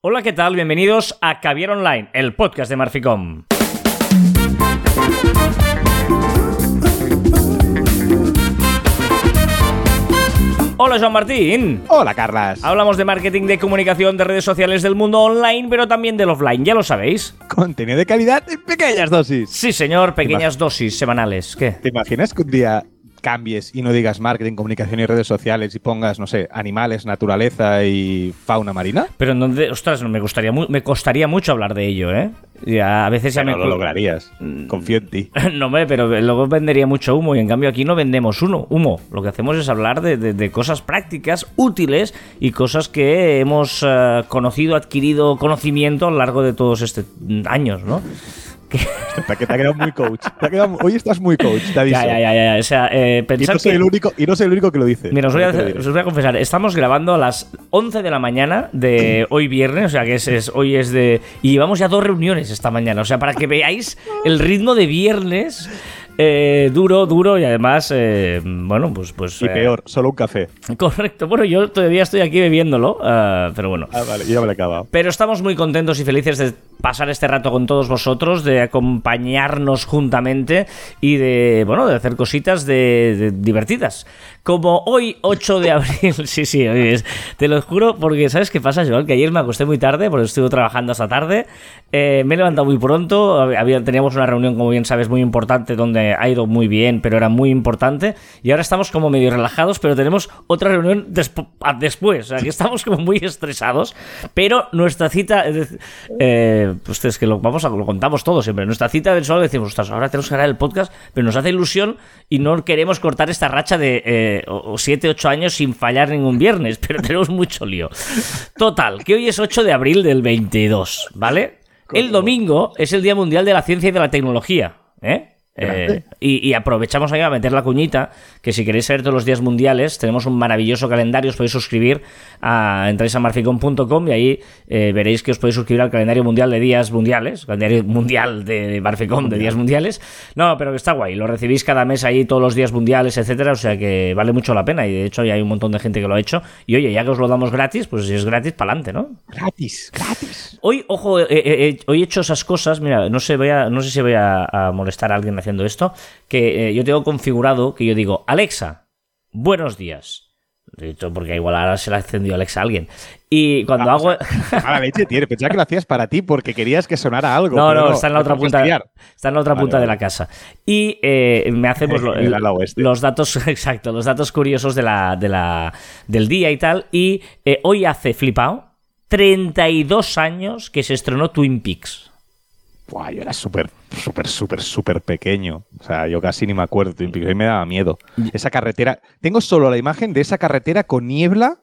Hola, ¿qué tal? Bienvenidos a Caviar Online, el podcast de Marficom. Hola, Joan Martín. Hola, Carlas. Hablamos de marketing, de comunicación, de redes sociales del mundo online, pero también del offline, ya lo sabéis. Contenido de calidad en pequeñas dosis. Sí, señor, pequeñas dosis semanales. ¿Qué? ¿Te imaginas que un día cambies y no digas marketing, comunicación y redes sociales y pongas, no sé, animales, naturaleza y fauna marina? Pero en donde, ostras, me gustaría me costaría mucho hablar de ello, ¿eh? Ya, a veces ya Pero me lo lograrías. Confío en ti. No, hombre, pero luego vendería mucho humo y en cambio aquí no vendemos uno, humo. Lo que hacemos es hablar de, de- de cosas prácticas, útiles y cosas que hemos eh, conocido, adquirido conocimiento a lo largo de todos estos años, ¿no? Te, te ha quedado muy coach. Te ha quedado- hoy estás muy coach, te aviso. Ya, ya, ya, ya. O sea, eh, Y no, soy que- el único, y no soy el único que lo dice. Mira, os voy, a, os voy a confesar, estamos grabando a las 11 de la mañana de hoy viernes, o sea que es, es- hoy es de... Y llevamos ya dos reuniones esta mañana, o sea, para que veáis el ritmo de viernes eh, duro, duro y además, eh, bueno, pues... pues Y eh, peor, solo un café. Correcto, bueno, yo todavía estoy aquí bebiéndolo, ah, pero bueno. Ah, vale, ya me lo he acabado. Pero estamos muy contentos y felices de pasar este rato con todos vosotros, de acompañarnos juntamente y de, bueno, de hacer cositas de, de divertidas. Como hoy, 8 de abril, sí, sí, hoy te lo juro, porque ¿sabes qué pasa, Joan? Que ayer me acosté muy tarde, porque estuve trabajando hasta tarde, eh, me he levantado muy pronto, teníamos una reunión, como bien sabes, muy importante, donde ha ido muy bien, pero era muy importante, y ahora estamos como medio relajados, pero tenemos otra reunión despu- a- después, o sea, que estamos como muy estresados, pero nuestra cita, eh, pues es que lo, vamos a, lo contamos todo siempre, nuestra cita del sol decimos, ostras, ahora tenemos que grabar el podcast, pero nos hace ilusión y no queremos cortar esta racha de eh, o- o siete, ocho años sin fallar ningún viernes, pero tenemos mucho lío. Total, que hoy es 8 de abril del 22, ¿vale? El domingo es el Día Mundial de la Ciencia y de la Tecnología, ¿eh? Eh, y, y aprovechamos ahí a meter la cuñita, que si queréis saber todos los días mundiales, tenemos un maravilloso calendario, os podéis suscribir a entráis a marficom.com y ahí eh, veréis que os podéis suscribir al calendario mundial de días mundiales, calendario mundial de Marficom de días mundiales. No, pero que está guay, lo recibís cada mes ahí todos los días mundiales, etcétera, o sea que vale mucho la pena y de hecho ya hay un montón de gente que lo ha hecho. Y oye, ya que os lo damos gratis, pues si es gratis, para adelante, ¿no? Gratis, gratis. Hoy, ojo, eh, hoy he hecho esas cosas. Mira, no sé, voy a, no sé si voy a, a molestar a alguien haciendo esto. Que eh, yo tengo configurado que yo digo, Alexa, buenos días. Porque igual ahora se le ha encendido Alexa a alguien. Y cuando Ah, hago. Mala leche, tío. Pensaba que lo hacías para ti porque querías que sonara algo. No, no, está en la otra punta. Está en la otra Vale, punta de la casa. Y eh, me hace pues, oeste. los datos, exacto, los datos curiosos de la, de la, del día y tal. Y eh, hoy hace flipado 32 años que se estrenó Twin Peaks. Buah, yo era súper, súper, súper, súper pequeño. O sea, yo casi ni me acuerdo. Twin Peaks. A mí me daba miedo. Esa carretera. Tengo solo la imagen de esa carretera con niebla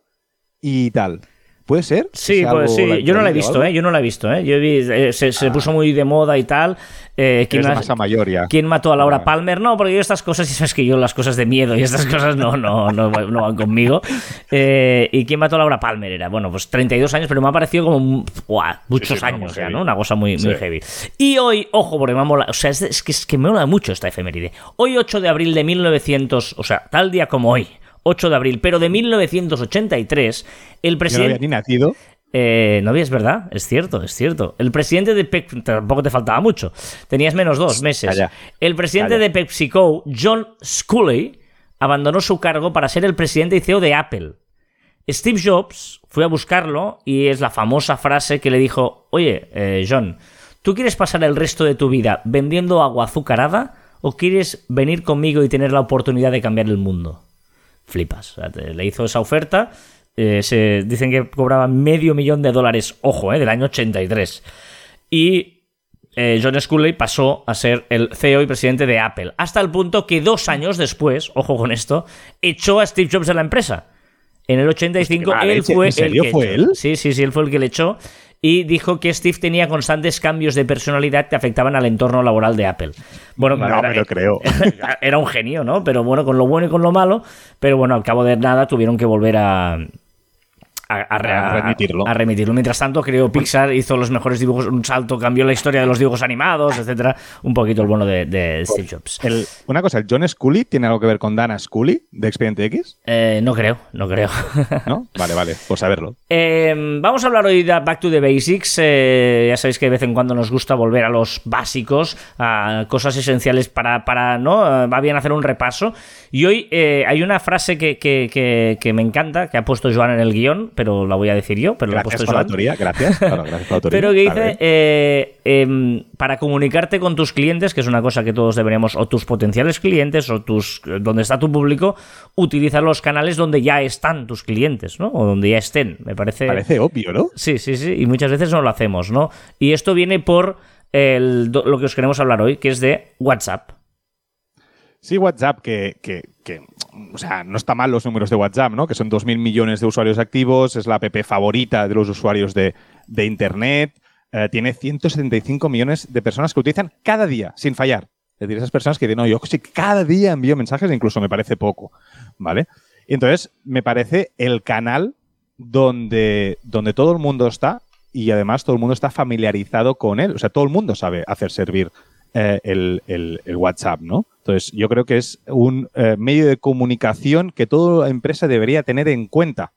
y tal. ¿Puede ser? Sí, ¿Es pues sí, yo no la he visto? ¿eh? Yo no la he visto, ¿eh? Yo vi, eh, se, se puso muy de moda y tal. Eh, ¿quién, más- masa mayor ya. quién mató a Laura Ah. Palmer? No, porque yo estas cosas, y sabes que yo las cosas de miedo y estas cosas no, no, no, no van conmigo. Eh, ¿Y quién mató a Laura Palmer? Era, bueno, pues 32 años, pero me ha parecido como ¡buah! muchos sí, no, años ya. ¿no? Una cosa muy, muy Sí. heavy. Y hoy, ojo, porque me mola, o sea, es, es que, es que me mola mucho esta efeméride. Hoy, 8 de abril de 1900, o sea, tal día como hoy, 8 de abril, pero de 1983, el Yo no presidente... había ni nacido. Eh, no es verdad, es cierto, es cierto. El presidente de Pepsi, tampoco te faltaba mucho, tenías menos dos meses. El presidente de PepsiCo, John Sculley, abandonó su cargo para ser el presidente y CEO de Apple. Steve Jobs fue a buscarlo y es la famosa frase que le dijo, oye, eh, John, ¿tú quieres pasar el resto de tu vida vendiendo agua azucarada o quieres venir conmigo y tener la oportunidad de cambiar el mundo? Flipas. O sea, te- le hizo esa oferta. eh, se, dicen que cobraba medio millón de dólares, ojo, eh, del año 83. Y eh, John Sculley pasó a ser el CEO y presidente de Apple. Hasta el punto que dos años después, ojo con esto, echó a Steve Jobs de la empresa. En el 85 Hostia, qué él fue ¿En serio el que fue él? Sí, sí, sí, él fue el que le echó. Y dijo que Steve tenía constantes cambios de personalidad que afectaban al entorno laboral de Apple. Bueno, No claro, me era- lo creo. era un genio, ¿no? Pero bueno, con lo bueno y con lo malo. Pero bueno, al cabo de nada tuvieron que volver a, a, remitirlo. A remitirlo. Mientras tanto, creo Pixar hizo los mejores dibujos, un salto, cambió la historia de los dibujos animados, etcétera. Un poquito el bueno de, Steve Jobs. una cosa, ¿el John Scully tiene algo que ver con Dana Scully de Expediente X? Eh, no creo, no creo. ¿No? Vale, vale, por saberlo. Em, vamos a hablar hoy de Back to the Basics. Eh, ya sabéis que de vez en cuando nos gusta volver a los básicos, a cosas esenciales para, para ¿no? Va bien hacer un repaso. Y hoy eh, hay una frase que, que, que me encanta, que ha puesto Joan en el guion pero la voy a decir yo. Pero gracias por la teoría, gracias. Pero que dice, eh, em, para comunicarte con tus clientes, que es una cosa que todos deberíamos, o tus potenciales clientes, o tus donde está tu público, utiliza los canales donde ya están tus clientes, ¿no? O donde ya estén. Me parece... Parece obvio, ¿no? Sí, sí, sí. Y muchas veces no lo hacemos, ¿no? Y esto viene por lo que os queremos hablar hoy, que es de WhatsApp. Sí, WhatsApp, que, o sea, no está mal los números de WhatsApp, ¿no? Que son 2.000 millones de usuarios activos, es la app favorita de los usuarios de, Internet, eh, tiene 175 millones de personas que utilizan cada día, sin fallar. Es decir, esas personas que dicen, no, yo sí, cada día envío mensajes, incluso me parece poco, ¿vale? Y entonces, me parece el canal donde, donde todo el mundo está y además todo el mundo está familiarizado con él. O sea, todo el mundo sabe hacer servir eh, el, WhatsApp, ¿no? Entonces, yo creo que es un eh, medio de comunicación que toda empresa debería tener en cuenta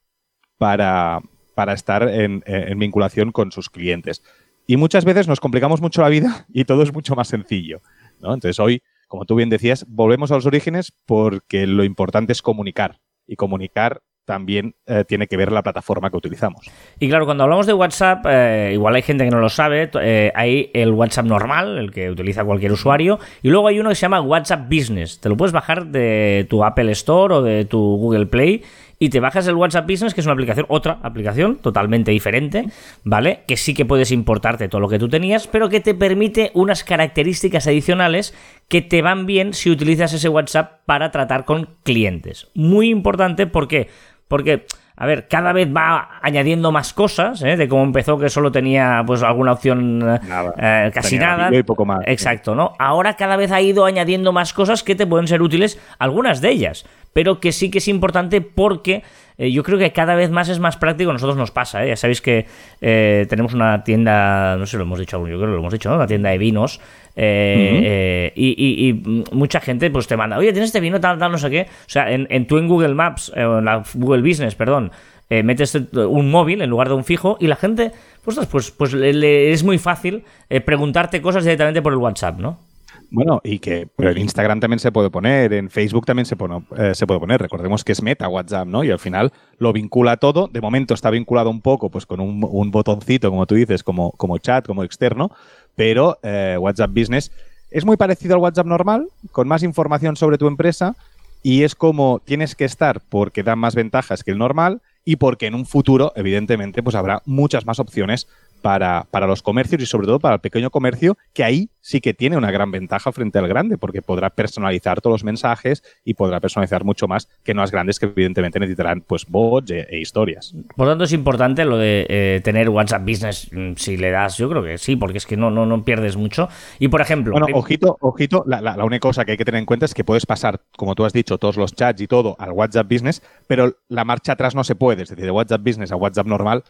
para, para estar en, vinculación con sus clientes. Y muchas veces nos complicamos mucho la vida y todo es mucho más sencillo, ¿no? Entonces, hoy, como tú bien decías, volvemos a los orígenes porque lo importante es comunicar. Y comunicar también eh, tiene que ver la plataforma que utilizamos. Y claro, cuando hablamos de WhatsApp, eh, igual hay gente que no lo sabe, eh, hay el WhatsApp normal, el que utiliza cualquier usuario, y luego hay uno que se llama WhatsApp Business. Te lo puedes bajar de tu Apple Store o de tu Google Play y te bajas el WhatsApp Business, que es una aplicación, otra aplicación totalmente diferente, ¿vale? Que sí que puedes importarte todo lo que tú tenías, pero que te permite unas características adicionales que te van bien si utilizas ese WhatsApp para tratar con clientes. Muy importante porque porque, a ver, cada vez va añadiendo más cosas, ¿eh? de cómo empezó que solo tenía pues alguna opción eh, casi nada. Y poco más. Exacto, ¿no? Ahora cada vez ha ido añadiendo más cosas que te pueden ser útiles, algunas de ellas, pero que sí que es importante porque eh, yo creo que cada vez más es más práctico. A nosotros nos pasa, ¿eh? ya sabéis que eh, tenemos una tienda, no sé si lo hemos dicho, yo creo que lo hemos dicho, ¿no? Una tienda de vinos. y, mucha gente pues te manda, oye, tienes este vino tal, tal, no sé qué. O sea, en, tú en Google Maps, en la Google Business, perdón, metes un móvil en lugar de un fijo y la gente, pues, pues, pues le, es muy fácil preguntarte cosas directamente por el WhatsApp, ¿no? Bueno, y que pero en Instagram también se puede poner, en Facebook también se, pone, eh, puede poner. Recordemos que es meta WhatsApp, ¿no? Y al final lo vincula todo. De momento está vinculado un poco pues con un, botoncito, como tú dices, como, como chat, como externo, pero eh, WhatsApp Business es muy parecido al WhatsApp normal, con más información sobre tu empresa y es como tienes que estar porque da más ventajas que el normal y porque en un futuro, evidentemente, pues habrá muchas más opciones para, para, los comercios y sobre todo para el pequeño comercio, que ahí sí que tiene una gran ventaja frente al grande, porque podrá personalizar todos los mensajes y podrá personalizar mucho más que no las grandes que evidentemente necesitarán pues bots e, e historias. Por lo tanto, es importante lo de eh, tener WhatsApp Business mm, si le das, yo creo que sí, porque es que no, no, no pierdes mucho. Y por ejemplo... Bueno, ojito, ojito, la, la, única cosa que hay que tener en cuenta es que puedes pasar, como tú has dicho, todos los chats y todo al WhatsApp Business, pero la marcha atrás no se puede, es decir, de WhatsApp Business a WhatsApp normal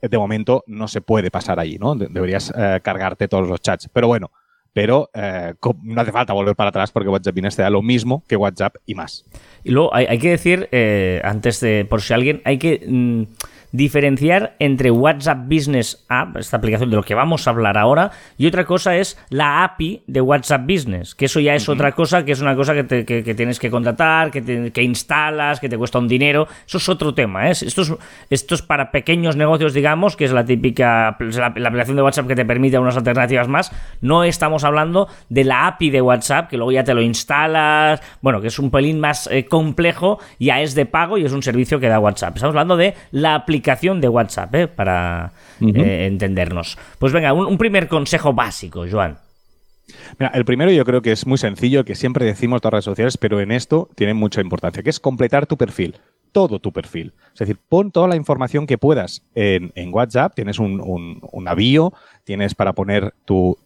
de momento no se puede pasar ahí, ¿no? Deberías eh, cargarte todos los chats. Pero bueno, pero eh, no hace falta volver para atrás porque WhatsApp Business te da lo mismo que WhatsApp y más. Y luego hay, que decir, eh, antes de, por si alguien, hay que... Mm, diferenciar entre WhatsApp Business App, esta aplicación de lo que vamos a hablar ahora, y otra cosa es la API de WhatsApp Business, que eso ya es otra cosa, que es una cosa que, tienes que contratar, que, que, instalas, que te cuesta un dinero, eso es otro tema. ¿eh? Esto, es, esto es para pequeños negocios, digamos, que es la típica, la, aplicación de WhatsApp que te permite unas alternativas más, no estamos hablando de la API de WhatsApp, que luego ya te lo instalas, bueno, que es un pelín más eh, complejo, ya es de pago y es un servicio que da WhatsApp. Estamos hablando de la aplicación de WhatsApp, ¿eh? para eh, entendernos. Pues venga, un, primer consejo básico, Joan. Mira, el primero yo creo que es muy sencillo, que siempre decimos las redes sociales, pero en esto tiene mucha importancia, que es completar tu perfil, todo tu perfil. Es decir, pon toda la información que puedas en, WhatsApp, tienes un, un, avío, tienes para poner tu,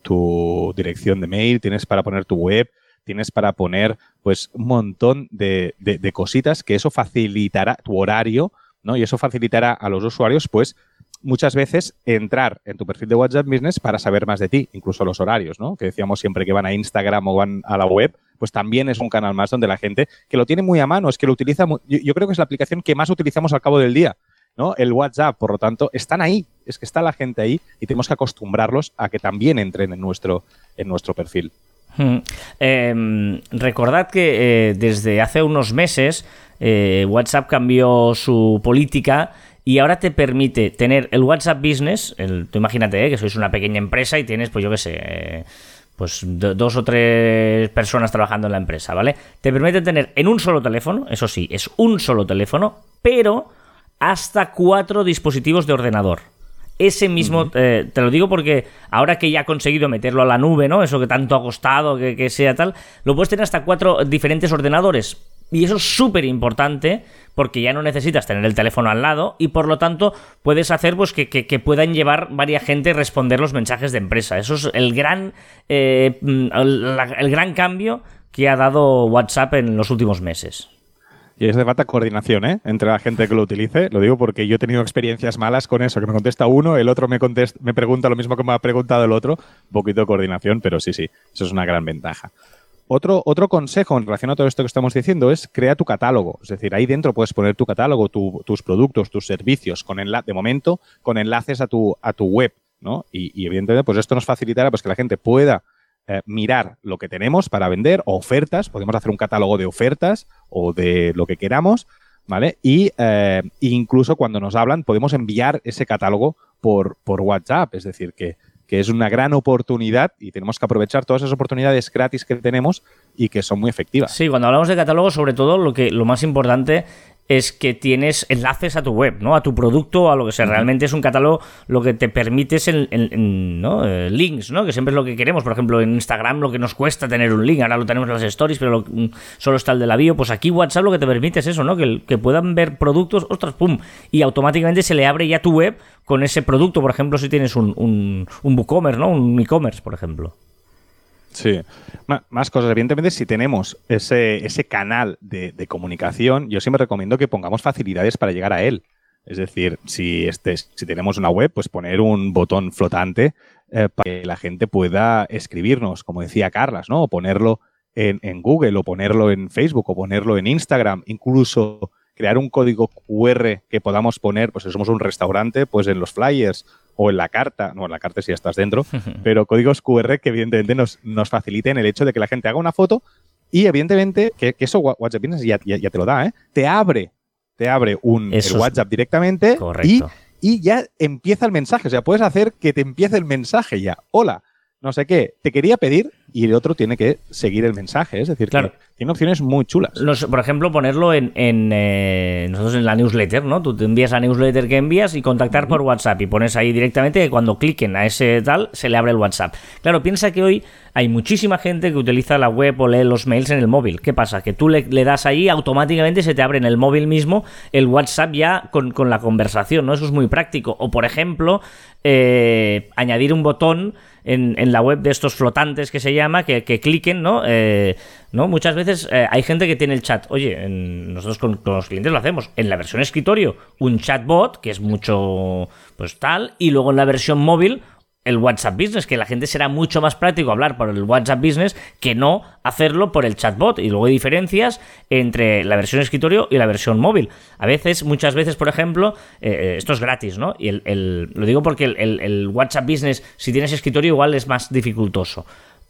dirección de mail, tienes para poner tu web, tienes para poner pues un montón de, de cositas que eso facilitará tu horario ¿no? Y eso facilitará a los usuarios, pues, muchas veces entrar en tu perfil de WhatsApp Business para saber más de ti, incluso los horarios, ¿no? Que decíamos siempre que van a Instagram o van a la web, pues también es un canal más donde la gente que lo tiene muy a mano, es que lo utiliza, yo, creo que es la aplicación que más utilizamos al cabo del día, ¿no? El WhatsApp, por lo tanto, están ahí, es que está la gente ahí y tenemos que acostumbrarlos a que también entren en nuestro, en nuestro perfil. Hmm. Em, recordad que eh, desde hace unos meses eh, WhatsApp cambió su política y ahora te permite tener el WhatsApp Business, el, tú imagínate eh, que sois una pequeña empresa y tienes, pues yo qué sé, pues dos o tres personas trabajando en la empresa, ¿vale? Te permite tener en un solo teléfono, eso sí, es un solo teléfono, pero hasta cuatro dispositivos de ordenador. Ese mismo, eh, te lo digo porque ahora que ya ha conseguido meterlo a la nube, ¿no? Eso que tanto ha costado, que, que sea tal, lo puedes tener hasta cuatro diferentes ordenadores. Y eso es súper importante porque ya no necesitas tener el teléfono al lado y por lo tanto puedes hacer pues, que, puedan llevar varias gente responder los mensajes de empresa. Eso es el gran, eh, el, gran cambio que ha dado WhatsApp en los últimos meses. Y es de falta coordinación, ¿eh? Entre la gente que lo utilice. Lo digo porque yo he tenido experiencias malas con eso, que me contesta uno, el otro me, contesta, me pregunta lo mismo que me ha preguntado el otro. Un poquito de coordinación, pero sí, sí, eso es una gran ventaja. Otro, otro consejo en relación a todo esto que estamos diciendo es crea tu catálogo. Es decir, ahí dentro puedes poner tu catálogo, tus productos, tus servicios, con de momento, con enlaces a tu, a tu web, ¿no? Y, evidentemente, pues esto nos facilitará pues, que la gente pueda eh, mirar lo que tenemos para vender, o ofertas, podemos hacer un catálogo de ofertas o de lo que queramos, ¿vale? Y eh, incluso cuando nos hablan, podemos enviar ese catálogo por, por WhatsApp. Es decir, que que es una gran oportunidad y tenemos que aprovechar todas esas oportunidades gratis que tenemos y que son muy efectivas. Sí, cuando hablamos de catálogo, sobre todo lo que lo más importante es que tienes enlaces a tu web, ¿no? A tu producto, a lo que sea. Realmente es un catálogo lo que te permite es el, ¿no? Eh, links, ¿no? Que siempre es lo que queremos. Por ejemplo, en Instagram lo que nos cuesta tener un link. Ahora lo tenemos en las stories, pero mm, solo está el de la bio. Pues aquí WhatsApp lo que te permite es eso, ¿no? Que, que puedan ver productos, ostras, pum. Y automáticamente se le abre ya tu web con ese producto. Por ejemplo, si tienes un, un, un WooCommerce, ¿no? Un e-commerce, por ejemplo. Sí, más cosas. Evidentemente, si tenemos ese, ese canal de, comunicación, yo siempre recomiendo que pongamos facilidades para llegar a él. Es decir, si, este, si tenemos una web, pues poner un botón flotante eh, para que la gente pueda escribirnos, como decía Carlas, ¿no? O ponerlo en, en, Google, o ponerlo en Facebook, o ponerlo en Instagram, incluso crear un código QR que podamos poner, pues si somos un restaurante, pues en los flyers o en la carta, no, en la carta si estás dentro, pero códigos QR que evidentemente nos, nos faciliten el hecho de que la gente haga una foto y evidentemente que, eso WhatsApp Business ya, ya, te lo da, ¿eh? Te abre, te abre un WhatsApp directamente y, y ya empieza el mensaje. O sea, puedes hacer que te empiece el mensaje ya. Hola, no sé qué, te quería pedir y el otro tiene que seguir el mensaje. Es decir, claro. tiene opciones muy chulas. por ejemplo, ponerlo en, eh, nosotros en la newsletter, ¿no? Tú te envías la newsletter que envías y contactar por WhatsApp y pones ahí directamente que cuando cliquen a ese tal se le abre el WhatsApp. Claro, piensa que hoy hay muchísima gente que utiliza la web o lee los mails en el móvil. ¿Qué pasa? Que tú le, das ahí, automáticamente se te abre en el móvil mismo el WhatsApp ya con, la conversación, ¿no? Eso es muy práctico. O, por ejemplo, eh, añadir un botón en, la web de estos flotantes que se llama, que, cliquen, ¿no? Eh, ¿no? Muchas veces eh, hay gente que tiene el chat. Oye, nosotros con, con, los clientes lo hacemos. En la versión escritorio, un chatbot, que es mucho, pues tal, y luego en la versión móvil, el WhatsApp Business, que la gente será mucho más práctico hablar por el WhatsApp Business que no hacerlo por el chatbot. Y luego hay diferencias entre la versión escritorio y la versión móvil. A veces, muchas veces, por ejemplo, eh, eh, esto es gratis, ¿no? Y el, lo digo porque el, WhatsApp Business, si tienes escritorio, igual es más dificultoso.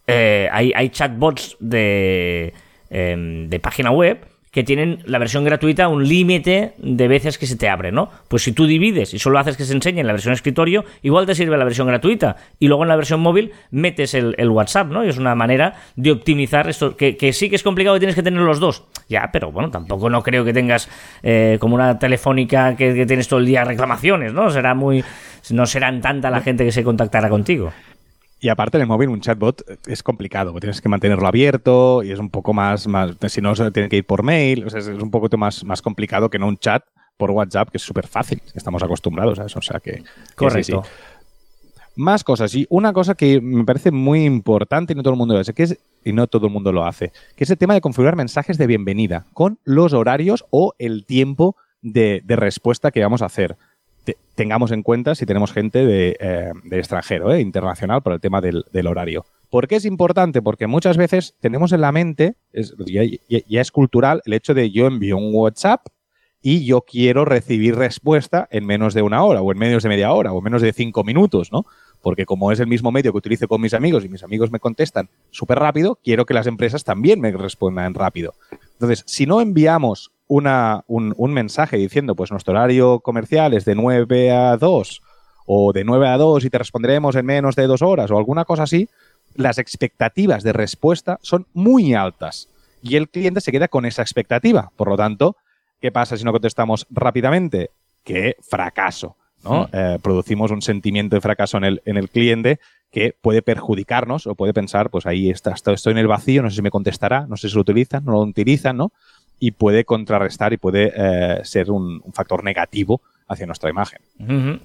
Eh, hay, hay, chatbots de, em, de página web que tienen la versión gratuita un límite de veces que se te abre, ¿no? Pues si tú divides y solo haces que se enseñe en la versión escritorio, igual te sirve la versión gratuita. Y luego en la versión móvil metes el, WhatsApp, ¿no? Y es una manera de optimizar esto, que, sí que es complicado que tienes que tener los dos. Ya, pero bueno, tampoco no creo que tengas eh, como una telefónica que, que, tienes todo el día reclamaciones, ¿no? Será muy... No serán tanta la gente que se contactará contigo. Y aparte en el móvil un chatbot es complicado, tienes que mantenerlo abierto y es un poco más, más si no, tiene que ir por mail, es un poco más, más complicado que no un chat por WhatsApp, que es súper fácil, estamos acostumbrados a eso, o sea que... Correcto. Más cosas, y una cosa que me parece muy importante y no todo el mundo lo hace, que es, y no todo el mundo lo hace, que es el tema de configurar mensajes de bienvenida con los horarios o el tiempo de, respuesta que vamos a hacer. Tengamos en cuenta si tenemos gente de, eh, extranjero, eh, internacional, por el tema del, horario. ¿Por qué es importante? Porque muchas veces tenemos en la mente, ya, ya, es cultural, el hecho de yo envío un WhatsApp y yo quiero recibir respuesta en menos de una hora, o en menos de media hora, o en menos de cinco minutos, ¿no? Porque como es el mismo medio que utilizo con mis amigos y mis amigos me contestan súper rápido, quiero que las empresas también me respondan rápido. Entonces, si no enviamos una, un, un, mensaje diciendo, pues nuestro horario comercial es de 9 a 2 o de 9 a 2 y te responderemos en menos de dos horas o alguna cosa así, las expectativas de respuesta son muy altas y el cliente se queda con esa expectativa. Por lo tanto, ¿qué pasa si no contestamos rápidamente? Que fracaso. ¿no? Hmm. Eh, producimos un sentimiento de fracaso en el, en el cliente que puede perjudicarnos o puede pensar, pues ahí está, estoy en el vacío, no sé si me contestará, no sé si lo utilizan, no lo utilizan, ¿no? Y puede contrarrestar y puede eh, ser un, factor negativo hacia nuestra imagen.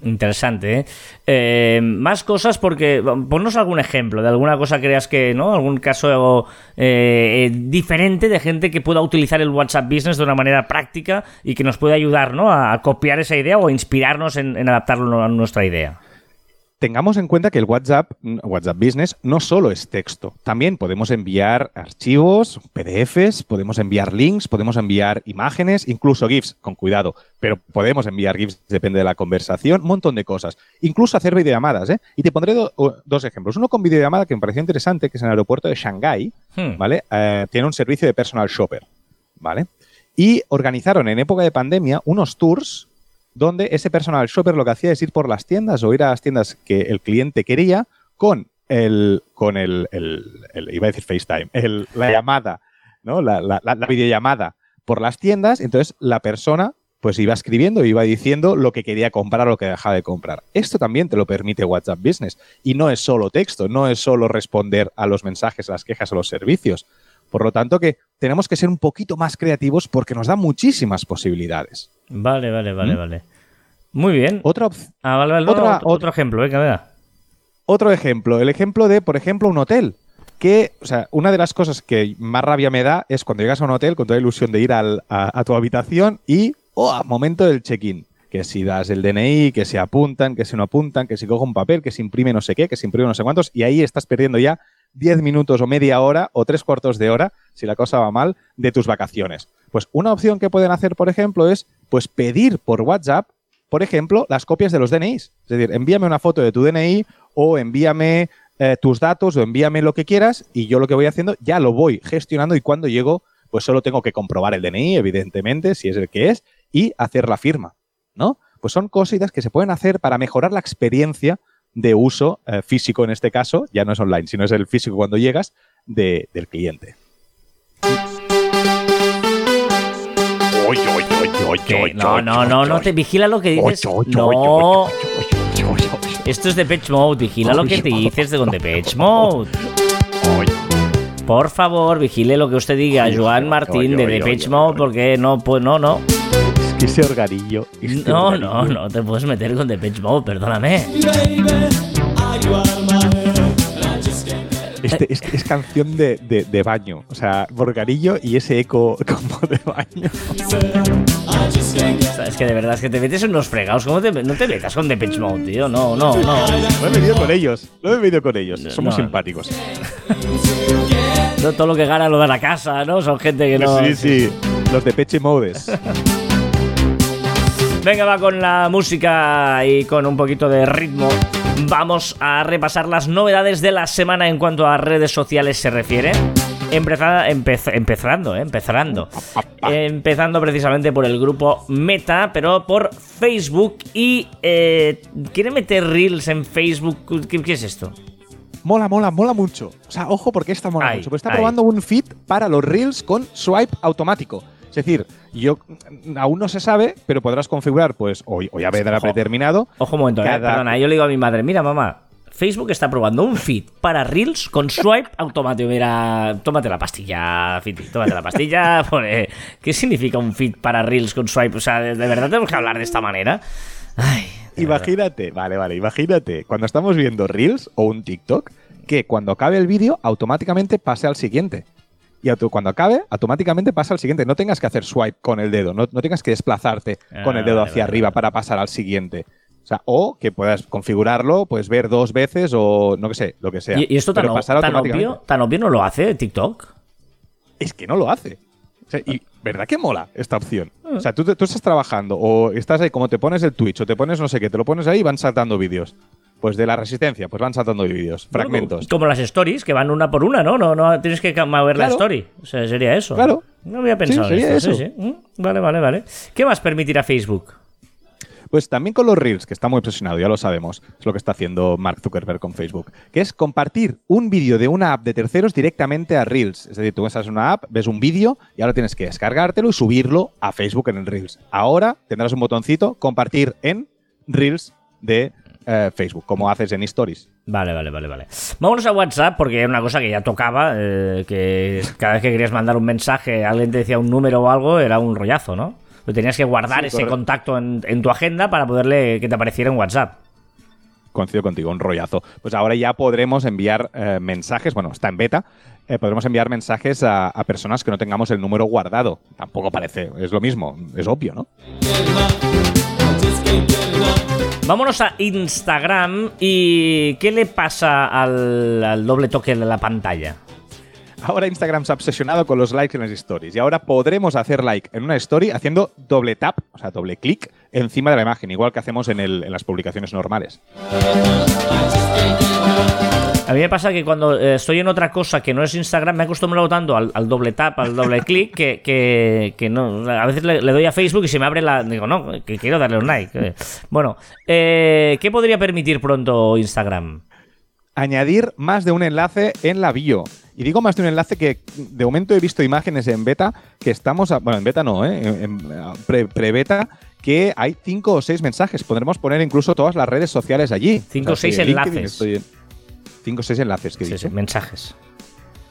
interesante. ¿eh? ¿eh? más cosas porque ponnos algún ejemplo de alguna cosa que creas que, ¿no? Algún caso diferente de gente que pueda utilizar el WhatsApp Business de una manera práctica y que nos pueda ayudar, ¿no? A, copiar esa idea o inspirarnos en adaptarlo a nuestra idea tengamos en cuenta que el WhatsApp, WhatsApp Business no solo es texto. También podemos enviar archivos, PDFs, podemos enviar links, podemos enviar imágenes, incluso GIFs, con cuidado, pero podemos enviar GIFs, depende de la conversación, un montón de cosas. Incluso hacer videollamadas, ¿eh? Y te pondré dos ejemplos. Uno con videollamada que me pareció interesante, que es en el aeropuerto de Shanghái, hmm. ¿vale? Eh, tiene un servicio de personal shopper, ¿vale? Y organizaron en época de pandemia unos tours donde ese personal shopper lo que hacía es ir por las tiendas o ir a las tiendas que el cliente quería con el, con el, iba a decir FaceTime, la llamada, ¿no? La, la, videollamada por las tiendas, entonces la persona pues iba escribiendo, iba diciendo lo que quería comprar o lo que dejaba de comprar. Esto también te lo permite WhatsApp Business. Y no es solo texto, no es solo responder a los mensajes, a las quejas o los servicios. Por lo tanto, que tenemos que ser un poquito más creativos porque nos da muchísimas posibilidades. Vale, vale, vale, ¿Mm? vale. Muy bien. Otra ah, vale, otra, otro, ejemplo, venga, venga. Otro ejemplo, el ejemplo de, por ejemplo, un hotel. Que, o sea, una de las cosas que más rabia me da es cuando llegas a un hotel con toda la ilusión de ir a, tu habitación y, oh, momento del check-in. Que si das el DNI, que se apuntan, que si no apuntan, que si cojo un papel, que se imprime no sé qué, que se imprime no sé cuántos, y ahí estás perdiendo ya 10 minutos o media hora o tres cuartos de hora, si la cosa va mal, de tus vacaciones. Pues una opción que pueden hacer, por ejemplo, es pues pedir por WhatsApp, por ejemplo, las copias de los DNIs. Es decir, envíame una foto de tu DNI o envíame eh, tus datos o envíame lo que quieras y yo lo que voy haciendo ya lo voy gestionando y cuando llego, pues solo tengo que comprobar el DNI, evidentemente, si es el que es, y hacer la firma, ¿no? Pues son cositas que se pueden hacer para mejorar la experiencia de uso eh, físico en este caso, ya no es online, sino es el físico cuando llegas del cliente. No, no, no, no te vigila lo que dices. No. Esto es de Patch Mode, vigila lo que te dices de The Patch Mode. Por favor, vigile lo que usted diga, Joan Martín de Patch Mode, porque no, pues no, no. Ese orgarillo. no, no, no te puedes meter con The Patch Mode, perdóname. Este, es, canción de, baño. O sea, Borgarillo y ese eco como de baño. es que de verdad es que te metes en unos fregados. ¿Cómo te, no te metas con Depeche Mode, tío? No, no, no. Lo he venido con ellos. Lo he venido con ellos. Somos simpáticos. no, todo lo que gana lo da la casa, ¿no? Son gente que no. Sí, sí. Los Depeche Modes. Venga, va con la música y con un poquito de ritmo. Vamos a repasar las novedades de la semana en cuanto a redes sociales se refiere. empezando, eh, empezando. empezando precisamente por el grupo Meta, pero por Facebook. Y eh, quiere meter Reels en Facebook. ¿Qué, es esto? Mola, mola, mola mucho. O sea, ojo porque está mola mucho. Pues está probando un feed para los Reels con swipe automático. Es decir, yo aún no se sabe, pero podrás configurar, pues, hoy, hoy ya vendrá predeterminado. Ojo un momento, eh, perdona, yo le digo a mi madre, mira mamá, Facebook está probando un feed para Reels con swipe automático. Mira, tómate la pastilla, Fiti, tómate la pastilla. ¿Qué significa un feed para Reels con swipe? O sea, ¿de, verdad tenemos que hablar de esta manera? Ay, imagínate, vale, vale, imagínate, cuando estamos viendo Reels o un TikTok, que cuando acabe el vídeo automáticamente pase al siguiente. Y auto- cuando acabe, automáticamente pasa al siguiente. No tengas que hacer swipe con el dedo, no, no tengas que desplazarte con Ah, el dedo vale, hacia vale, arriba vale. para pasar al siguiente. O sea, o que puedas configurarlo, puedes ver dos veces o no que sé, lo que sea. ¿Y, y esto tan, o- obvio, tan obvio no lo hace TikTok? Es que no lo hace. O sea, y ¿verdad que mola esta opción? O sea, tú, tú estás trabajando o estás ahí, como te pones el Twitch o te pones no sé qué, te lo pones ahí y van saltando vídeos. Pues de la resistencia, pues van saltando vídeos, fragmentos. Como las stories, que van una por una, ¿no? No, no tienes que mover la story. O sea, sería eso. Claro. No había pensado Sí, sería esto. eso. Sí, sí. Mm, Vale, vale, vale. ¿Qué más permitirá Facebook? Pues también con los Reels, que está muy obsesionado, ya lo sabemos. Es lo que está haciendo Mark Zuckerberg con Facebook. Que es compartir un vídeo de una app de terceros directamente a Reels. Es decir, tú en una app, ves un vídeo y ahora tienes que descargártelo y subirlo a Facebook en el Reels. Ahora tendrás un botoncito, compartir en Reels de eh, Facebook, como haces en Stories. Vale, vale, vale, vale. Vámonos a WhatsApp, porque era una cosa que ya tocaba, eh, que cada vez que querías mandar un mensaje, alguien te decía un número o algo, era un rollazo, ¿no? Lo tenías que guardar Sí, ese correcto. contacto en, en tu agenda para poderle que te apareciera en WhatsApp. Coincido contigo, un rollazo. Pues ahora ya podremos enviar eh, mensajes, bueno, está en beta, eh, podremos enviar mensajes a, a personas que no tengamos el número guardado. Tampoco parece, es lo mismo, es obvio, ¿no? Vámonos a Instagram y ¿qué le pasa al, doble toque de la pantalla? Ahora Instagram se ha obsesionado con los likes en las stories y ahora podremos hacer like en una story haciendo doble tap, o sea, doble clic encima de la imagen, igual que hacemos en las publicaciones normales. A mí me pasa que cuando eh, estoy en otra cosa que no es Instagram, me he acostumbrado tanto al, al doble tap, al doble clic, que, que, que no. A veces le, le doy a Facebook y se me abre la. Digo, no, que quiero darle un like. Bueno, eh, ¿qué podría permitir pronto Instagram? añadir más de un enlace en la bio. Y digo más de un enlace que de momento he visto imágenes en beta que estamos, a- bueno, en beta no, ¿eh? en, en, a- pre- pre-beta, que hay cinco o seis mensajes. Podremos poner incluso todas las redes sociales allí. Cinco o seis estoy en enlaces. LinkedIn, estoy en- Cinco o seis enlaces, que Sí, dice. sí, mensajes.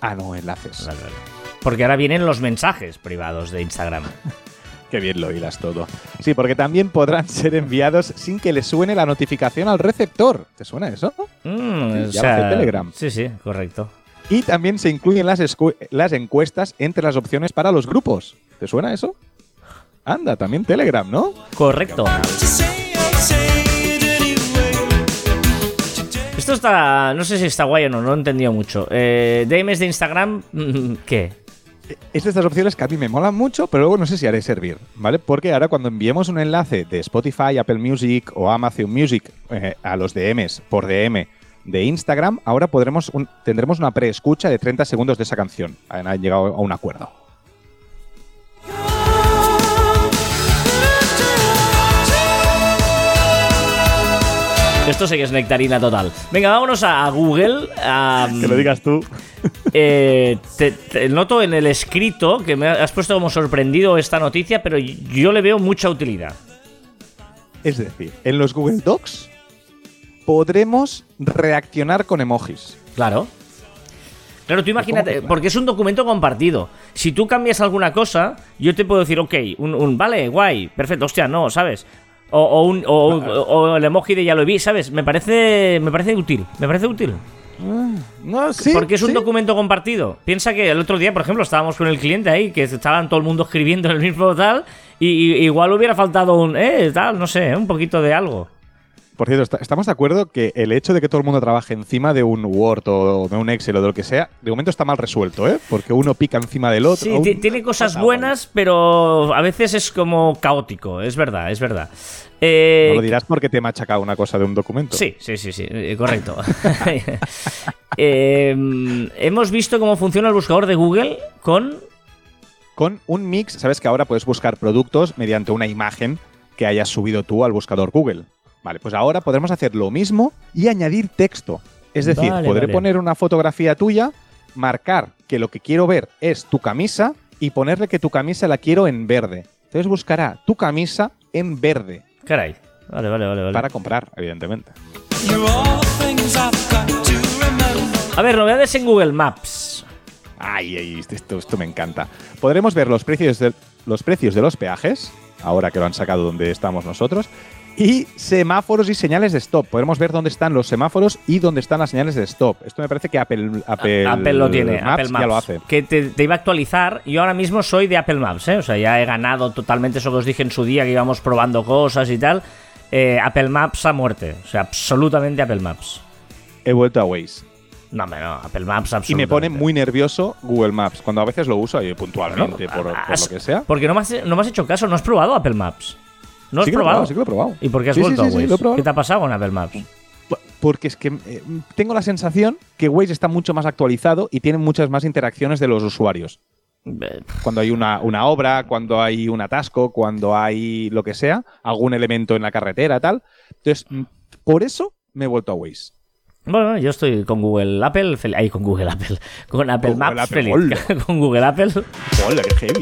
Ah, no, enlaces. Vale, vale. Porque ahora vienen los mensajes privados de Instagram. Qué bien lo hilas todo. Sí, porque también podrán ser enviados sin que le suene la notificación al receptor. ¿Te suena eso? Mm, o ya sea, hace Telegram. Sí, sí, correcto. Y también se incluyen las, las encuestas entre las opciones para los grupos. ¿Te suena eso? Anda, también Telegram, ¿no? Correcto. Esto está. No sé si está guay o no, no he entendido mucho. Eh, DMs de Instagram, ¿qué? Es de estas opciones que a mí me molan mucho, pero luego no sé si haré servir, ¿vale? Porque ahora cuando enviemos un enlace de Spotify, Apple Music o Amazon Music eh, a los DMs por DM de Instagram, ahora podremos tendremos una preescucha de 30 segundos de esa canción. Han llegado a un acuerdo. Esto sí que es nectarina total. Venga, vámonos a, Google. a, Que lo digas tú. eh, te, te noto en el escrito que me has puesto como sorprendido esta noticia, pero yo le veo mucha utilidad. Es decir, en los Google Docs podremos reaccionar con emojis. Claro. Claro, tú imagínate, porque es un documento compartido. Si tú cambias alguna cosa, yo te puedo decir, ok, un, un vale, guay, perfecto, hostia, no, ¿sabes? O, o un, o, o el emoji de ya lo vi, ¿sabes? Me parece, me parece útil, me parece útil. No, sí. porque es un sí. documento compartido. Piensa que el otro día, por ejemplo, estábamos con el cliente ahí, que estaban todo el mundo escribiendo el mismo tal, y, y- igual hubiera faltado un, eh, tal, no sé, un poquito de algo. Por cierto, estamos de acuerdo que el hecho de que todo el mundo trabaje encima de un Word o de un Excel o de lo que sea, de momento está mal resuelto, ¿eh? Porque uno pica encima del otro. Sí, Un- tiene cosas buenas, pero a veces es como caótico, es verdad, es verdad. Eh, No lo dirás porque te he machacado una cosa de un documento. Sí, sí, sí, sí, eh, correcto. Eh, hemos visto cómo funciona el buscador de Google con... Con un mix, sabes que ahora puedes buscar productos mediante una imagen que hayas subido tú al buscador Google. Vale, pues ahora podremos hacer lo mismo y añadir texto. Es decir, Vale, podré vale. poner una fotografía tuya, marcar que lo que quiero ver es tu camisa y ponerle que tu camisa la quiero en verde. Entonces buscará tu camisa en verde Caray. Vale, vale, vale, vale. para comprar, evidentemente. A ver, novedades en Google Maps. Ay, ay, esto, esto me encanta. Podremos ver los precios, de, los precios de los peajes, ahora que lo han sacado donde estamos nosotros, Y semáforos y señales de stop. Podemos ver dónde están los semáforos y dónde están las señales de stop. Esto me parece que Apple, Apple, Apple lo tiene, Maps Apple Maps. ya lo hace. Que te, te iba a actualizar. Yo ahora mismo soy de Apple Maps, ¿eh? O sea, ya he ganado totalmente eso que os dije en su día, que íbamos probando cosas y tal. Eh, Apple Maps a muerte. O sea, absolutamente Apple Maps. He vuelto a Waze. No, no. Apple Maps Y absolutamente. me pone muy nervioso Google Maps, cuando a veces lo uso ahí puntualmente, Bueno, por, por has- lo que sea. Porque no me, has, no me has hecho caso, no has probado Apple Maps. No has Sí probado. probado, sí que lo he probado. ¿Y por qué has Sí, vuelto sí, a Waze? ¿Qué te ha pasado con Apple Maps? P- Porque es que eh, tengo la sensación que Waze está mucho más actualizado y tiene muchas más interacciones de los usuarios. Cuando hay una, una obra, cuando hay un atasco, cuando hay lo que sea, algún elemento en la carretera, tal. Entonces, mm, por eso me he vuelto a Waze. Bueno, yo estoy con Google Apple, ahí con Google Apple, con Apple Maps Apple, feliz. con Google Apple. ¡Hola, qué heavy!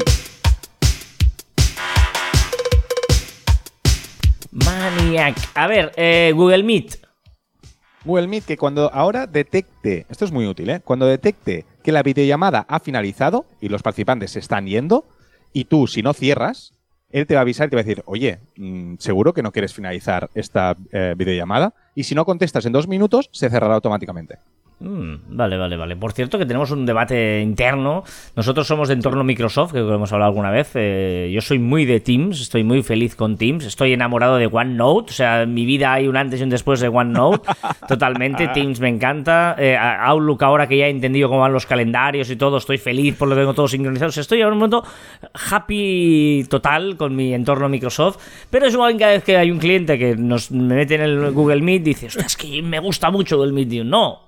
Maniac. A ver, eh, Google Meet. Google Meet que cuando ahora detecte, esto es muy útil, ¿eh? Cuando detecte que la videollamada ha finalizado y los participantes se están yendo, y tú, si no cierras, él te va a avisar y te va a decir, oye, mm, seguro que no quieres finalizar esta eh, videollamada, y si no contestas en dos minutos, se cerrará automáticamente. Mm, vale, vale, vale. Por cierto, que tenemos un debate interno. Nosotros somos de entorno Microsoft, que hemos hablado alguna vez. Eh, yo soy muy de Teams, estoy muy feliz con Teams. Estoy enamorado de OneNote. O sea, en mi vida hay un antes y un después de OneNote. Totalmente. Teams me encanta. Eh, Outlook, ahora que ya he entendido cómo van los calendarios y todo, estoy feliz por lo que tengo todo sincronizado. O sea, estoy en un momento happy total con mi entorno Microsoft. Pero es igual que cada vez que hay un cliente que nos me mete en el Google Meet, dice, "Ostras, es que me gusta mucho Google Meet. Digo, no,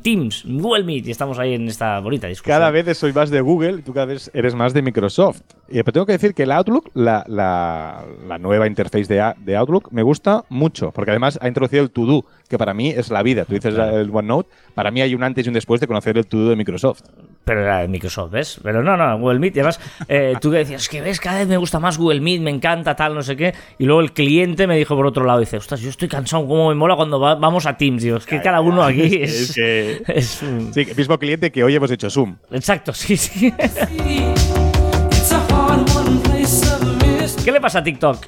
Teams, Google Meet. Y estamos ahí en esta bonita discusión. Cada vez soy más de Google y tú cada vez eres más de Microsoft. Y pero tengo que decir que el Outlook, la, la- la nueva interface de, A- de Outlook, me gusta mucho, porque además ha introducido el To-Do, que para mí es la vida. Tú dices el OneNote, para mí hay un antes y un después de conocer el To-Do de Microsoft. Pero era de Microsoft, ¿ves? Pero no, no, Google Meet. Y además, eh, tú que decías, es que ves, cada vez me gusta más Google Meet, me encanta, tal, no sé qué. Y luego el cliente me dijo por otro lado, dice, ostras, yo estoy cansado, cómo me mola cuando va- vamos a Teams. Digo, es que cada uno aquí es... Es que- es un- Sí, el mismo cliente que hoy hemos hecho Zoom. Exacto, sí, sí. ¿Qué le pasa a TikTok?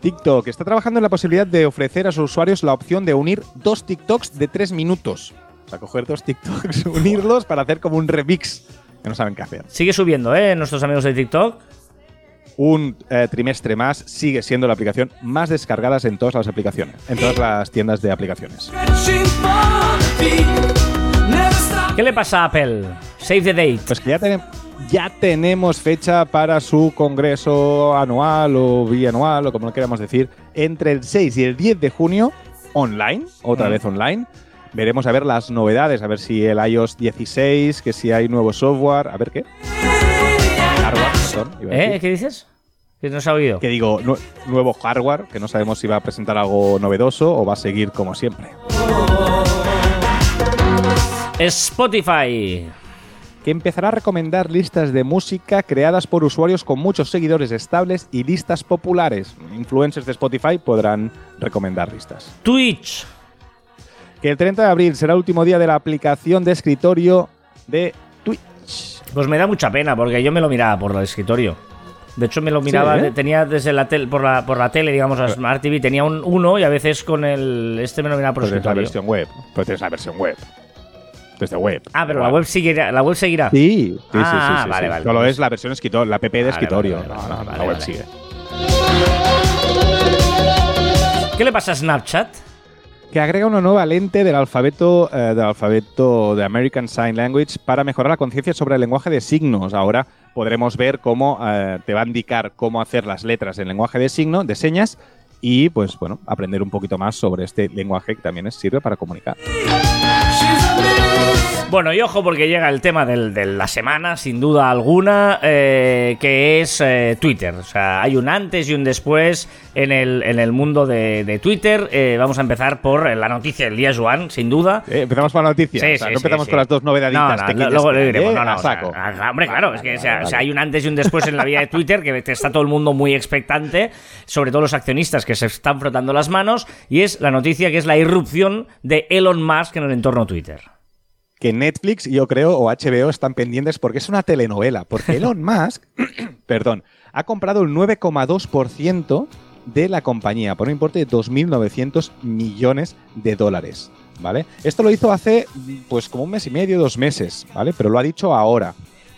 TikTok está trabajando en la posibilidad de ofrecer a sus usuarios la opción de unir dos TikToks de tres minutos. O sea, coger dos TikToks, unirlos para hacer como un remix que no saben qué hacer. Sigue subiendo, ¿eh? Nuestros amigos de TikTok. un eh, trimestre más sigue siendo la aplicación más descargada en todas las aplicaciones, en todas las tiendas de aplicaciones. ¿Qué le pasa a Apple? Save the date. Pues que ya, tenem- ya tenemos fecha para su congreso anual o bianual o como lo queramos decir, entre el 6 y el 10 de junio, online, otra Mm. vez online. Veremos a ver las novedades, a ver si el iOS 16, que si hay nuevo software, a ver qué. Hardware, perdón, iba a decir. ¿Eh? ¿Qué dices? Que no se ha oído. Que digo, nu- nuevo hardware, que no sabemos si va a presentar algo novedoso o va a seguir como siempre. Spotify. Que empezará a recomendar listas de música creadas por usuarios con muchos seguidores estables y listas populares. Influencers de Spotify podrán recomendar listas. Twitch. Que el 30 de abril será el último día de la aplicación de escritorio de Twitch. Pues me da mucha pena porque yo me lo miraba por el escritorio. De hecho, me lo miraba, ¿eh? tenía desde la tele, por la, por la tele, digamos, la Smart TV, tenía un uno y a veces con el. Este me lo miraba por Pero la escritorio. versión web. Pero tienes la versión web. Desde web. Ah, pero la web seguirá. La web seguirá. Sí, sí, sí, Ah, sí, sí, vale, sí. vale. Solo es la versión escritorio, la PP de Vale, escritorio. vale, vale, no, no, vale, la web vale. sigue. ¿Qué le pasa a Snapchat? que agrega una nueva lente del alfabeto, eh, del alfabeto de American Sign Language para mejorar la conciencia sobre el lenguaje de signos. Ahora podremos ver cómo eh, te va a indicar cómo hacer las letras en lenguaje de signo, de señas, y pues bueno, aprender un poquito más sobre este lenguaje que también sirve para comunicar. Bueno, y ojo porque llega el tema del- de la semana, sin duda alguna, eh, que es eh, Twitter. O sea, hay un antes y un después en el, en el mundo de, de Twitter. Eh, vamos a empezar por la noticia del día, Joan, sin duda. Empezamos con la noticia. Sí, o sea, sí, no empezamos sí. con las dos novedaditas. No, no, luego le diremos. No, no, A o sea, saco. ah, hombre, claro, es que o sea, hay un antes y un después en la vida de Twitter que está todo el mundo muy expectante, sobre todo los accionistas que se están frotando las manos, y es la noticia que es la irrupción de Elon Musk en el entorno Twitter. Que Netflix, yo creo, o HBO están pendientes porque es una telenovela. Porque Elon Musk, perdón, ha comprado el 9,2% de la compañía por un importe de 2.900 millones de dólares. ¿Vale? Esto lo hizo hace pues como un mes y medio, dos meses, ¿vale? Pero lo ha dicho ahora.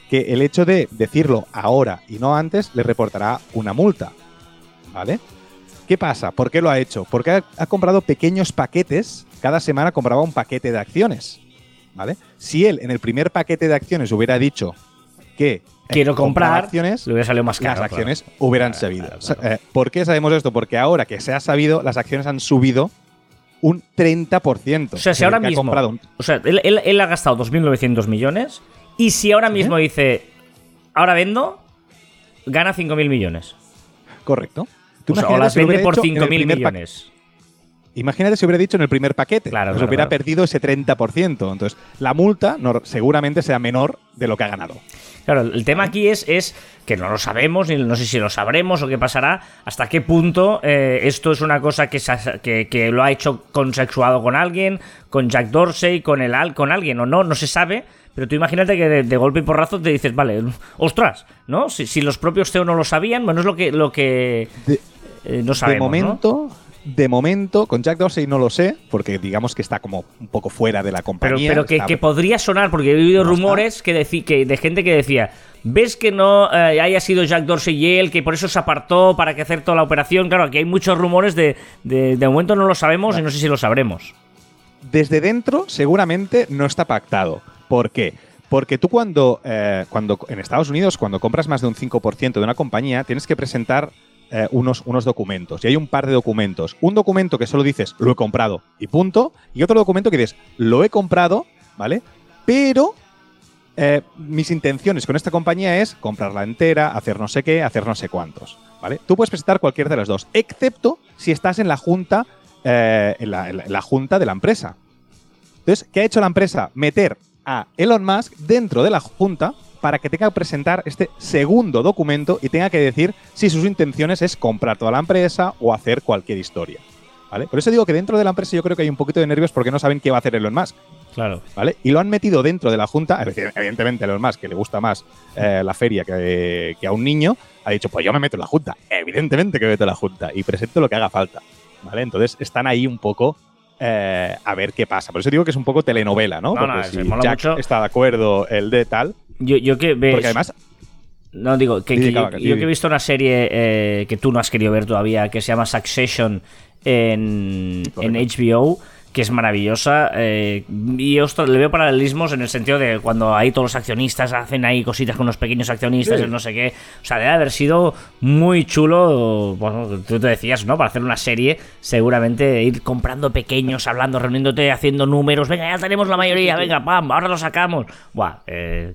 Que el hecho de decirlo ahora y no antes le reportará una multa. ¿Vale? ¿Qué pasa? ¿Por qué lo ha hecho? Porque ha, ha comprado pequeños paquetes. Cada semana compraba un paquete de acciones. ¿Vale? Si él en el primer paquete de acciones hubiera dicho que eh, Quiero comprar, acciones, le hubiera salido más caro. las claro. acciones hubieran Claro, sabido. claro. Eh, ¿Por qué sabemos esto? Porque ahora que se ha sabido, las acciones han subido un 30%. O sea, si ahora que ha mismo. comprado un- O sea, él, él- él ha gastado 2.900 millones. Y si ahora mismo dice. Ahora vendo. Gana 5.000 millones. Correcto. Tú O, sea, o las vende por dicho en el 5.000 primer pa- millones. Imagínate si hubiera dicho en el primer paquete. Claro, pues claro, hubiera claro. perdido ese 30%. Entonces, la multa no- seguramente sea menor de lo que ha ganado. Claro, el tema aquí es, es que no lo sabemos, ni no sé si lo sabremos o qué pasará, hasta qué punto eh, esto es una cosa que, se ha- que, que lo ha hecho consexuado con alguien, con Jack Dorsey, con, el, con alguien o no, no se sabe. Pero tú imagínate que de, de golpe y porrazo te dices, vale, ostras, ¿no? Si, si los propios CEO no lo sabían, bueno, es lo que, lo que eh, no sabemos, de ¿no? De momento, con Jack Dorsey no lo sé, porque digamos que está como un poco fuera de la compañía. pero que, está- que podría sonar, porque he oído No rumores que que de gente que decía, ves que no eh, haya sido Jack Dorsey y él, que por eso se apartó para que hacer toda la operación. Claro, aquí hay muchos rumores de, de, de momento no lo sabemos y no sé si lo sabremos. desde dentro seguramente no está pactado. ¿Por qué? Porque tú cuando, eh, cuando en Estados Unidos, cuando compras más de un 5% de una compañía, tienes que presentar eh, unos, unos documentos. Y hay un par de documentos. Un documento que solo dices, lo he comprado y punto. Y otro documento que dices, lo he comprado, ¿vale? Pero eh, mis intenciones con esta compañía es comprarla entera, hacer no sé qué, hacer no sé cuántos, ¿vale? Tú puedes presentar cualquiera de las dos, excepto si estás en la junta, eh, en, la, junta de la empresa. Entonces, ¿qué ha hecho la empresa? Meter a Elon Musk dentro de la junta para que tenga que presentar este segundo documento y tenga que decir si sus intenciones es comprar toda la empresa o hacer cualquier historia. ¿Vale? Por eso digo que dentro de la empresa yo creo que hay un poquito de nervios porque no saben qué va a hacer Elon Musk. Claro. ¿vale? Y lo han metido dentro de la Junta. Evidentemente, a Elon Musk, que le gusta más eh, la feria que, que a un niño, ha dicho, pues yo me meto en la Junta. Evidentemente que me meto en la Junta y presento lo que haga falta. ¿Vale? Entonces están ahí un poco eh, a ver qué pasa. Por eso digo que es un poco telenovela, ¿no? No, Porque no, si se mola Jack mucho. está de acuerdo, el de tal. Yo, yo que ves, Porque además, No, digo, que, yo, que he visto una serie eh, que tú no has querido ver todavía, que se llama Succession en, en HBO, que es maravillosa. eh, y ostras, le veo paralelismos en el sentido de cuando ahí todos los accionistas hacen ahí cositas con los pequeños accionistas, Sí. el no sé qué. O sea, debe haber sido muy chulo. Bueno, tú te decías, ¿no? Para hacer una serie, seguramente ir comprando pequeños, hablando, reuniéndote, haciendo números. Venga, ya tenemos la mayoría, venga, pam, ahora lo sacamos. Buah, eh,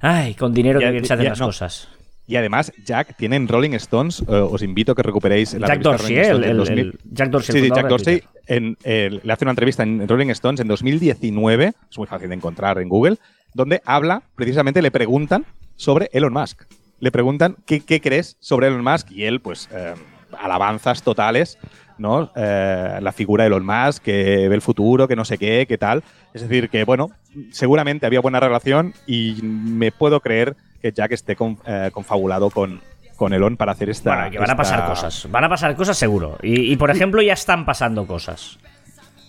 Ay, con dinero Ya- que bien se hacen ya las no. cosas. Y además, Jack tiene en Rolling Stones, eh, os invito a que recuperéis la Jack Dorsey, Rolling. Stones el, el- 2000. el- Jack Dorsey. Sí, Jack Dorsey en, eh, le hace una entrevista en Rolling Stones en 2019, es muy fácil de encontrar en Google, donde habla, precisamente le preguntan sobre Elon Musk. Le preguntan qué, qué crees sobre Elon Musk y él, pues, eh, alabanzas totales, ¿no? Eh, la figura de Elon Musk, que ve el futuro, que no sé qué, qué tal. Es decir, que, bueno, seguramente había buena relación y me puedo creer que Jack esté con- eh, confabulado con, con Elon para hacer esta... Bueno, que van a pasar cosas. Van a pasar cosas seguro. Y, y, por ejemplo, ya están pasando cosas.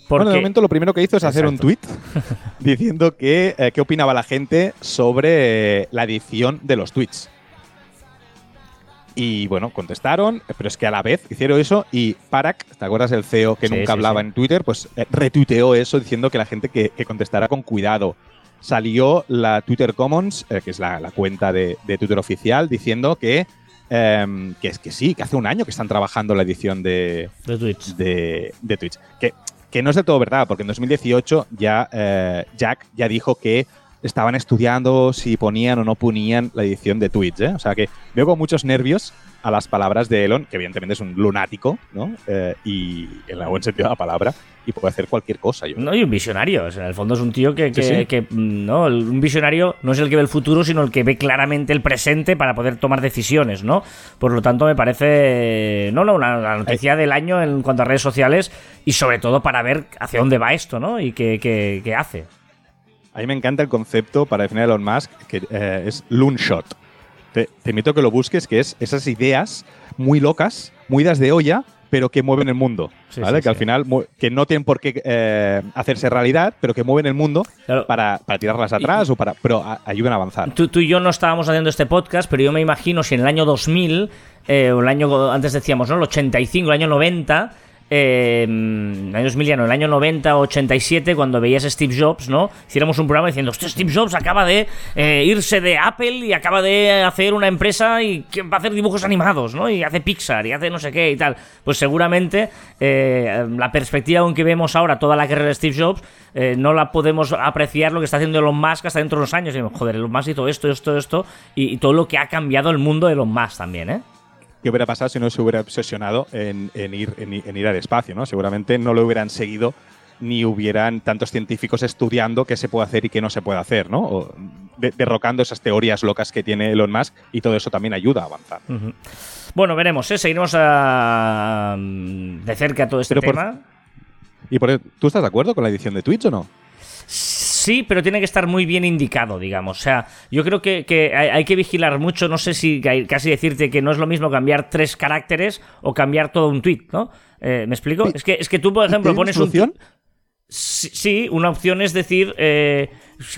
Porque, Bueno, de momento lo primero que hizo es hacer un tweet diciendo que eh, qué opinaba la gente sobre eh, la edición de los tweets. Y bueno, contestaron, pero es que a la vez hicieron eso y Parak, ¿te acuerdas del CEO que Sí, nunca sí, hablaba sí. en Twitter? Pues eh, retuiteó eso diciendo que la gente que, que contestara con cuidado. Salió la Twitter Commons, eh, que es la, la cuenta de, de Twitter oficial, diciendo que, em, que es que sí, que hace un año que están trabajando la edición de, de tweets. de, de Twitch. Que, que no es de todo verdad, porque en 2018 ya eh, Jack ya dijo que estaban estudiando si ponían o no ponían la edición de Twitch. ¿eh? O sea que veo con muchos nervios a las palabras de Elon, que evidentemente es un lunático, ¿no? Eh, y en el buen sentido de la palabra, y puede hacer cualquier cosa. Yo. No, y un visionario. O sea, en el fondo es un tío que, que, Sí, sí. que, mm, no, un visionario no es el que ve el futuro, sino el que ve claramente el presente para poder tomar decisiones, ¿no? Por lo tanto, me parece, no, no, una, una noticia del año en cuanto a redes sociales y sobre todo para ver hacia dónde va esto, ¿no? Y qué, qué- qué hace. A mí me encanta el concepto para definir a Elon Musk, que eh, es Loonshot. Te, te invito a que lo busques, que es esas ideas muy locas, muy das de olla, pero que mueven el mundo. Sí, ¿vale? sí, que al final que no tienen por qué eh, hacerse realidad, pero que mueven el mundo Claro. para, para tirarlas atrás o para. Pero a- ayudan a avanzar. Tú, tú y yo no estábamos haciendo este podcast, pero yo me imagino si en el año 2000, eh, o el año, antes decíamos, ¿no? El 85, el año 90, eh, el año 2000 ya no, el año 90 o 87, cuando veías a Steve Jobs, ¿no? Hiciéramos un programa diciendo, hostia, Steve Jobs acaba de eh, irse de Apple y acaba de hacer una empresa y va a hacer dibujos animados, ¿no? Y hace Pixar y hace no sé qué y tal. Pues seguramente eh, la perspectiva con que vemos ahora toda la carrera de Steve Jobs eh, no la podemos apreciar lo que está haciendo Elon Musk hasta dentro de unos años. Y, joder, Elon Musk hizo esto, esto, esto y, y todo lo que ha cambiado el mundo de Elon Musk también, ¿eh? ¿Qué hubiera pasado si no se hubiera obsesionado en, en ir, en, en ir al espacio? ¿no? Seguramente no lo hubieran seguido ni hubieran tantos científicos estudiando qué se puede hacer y qué no se puede hacer, ¿no? O de- derrocando esas teorías locas que tiene Elon Musk y todo eso también ayuda a avanzar. Bueno, veremos, ¿eh? Seguiremos ah, de cerca todo este Pero por- tema. ¿Y por, tú estás de acuerdo con la edición de Twitch o no? Sí, pero tiene que estar muy bien indicado, digamos. O sea, yo creo que, que hay, hay que vigilar mucho. No sé si ca- casi decirte que no es lo mismo cambiar tres caracteres o cambiar todo un tweet, ¿no? Eh, ¿Me explico? Sí. Es que, es que tú, por ejemplo, ¿Tienes pones un solución? Sí, sí, una opción es decir eh,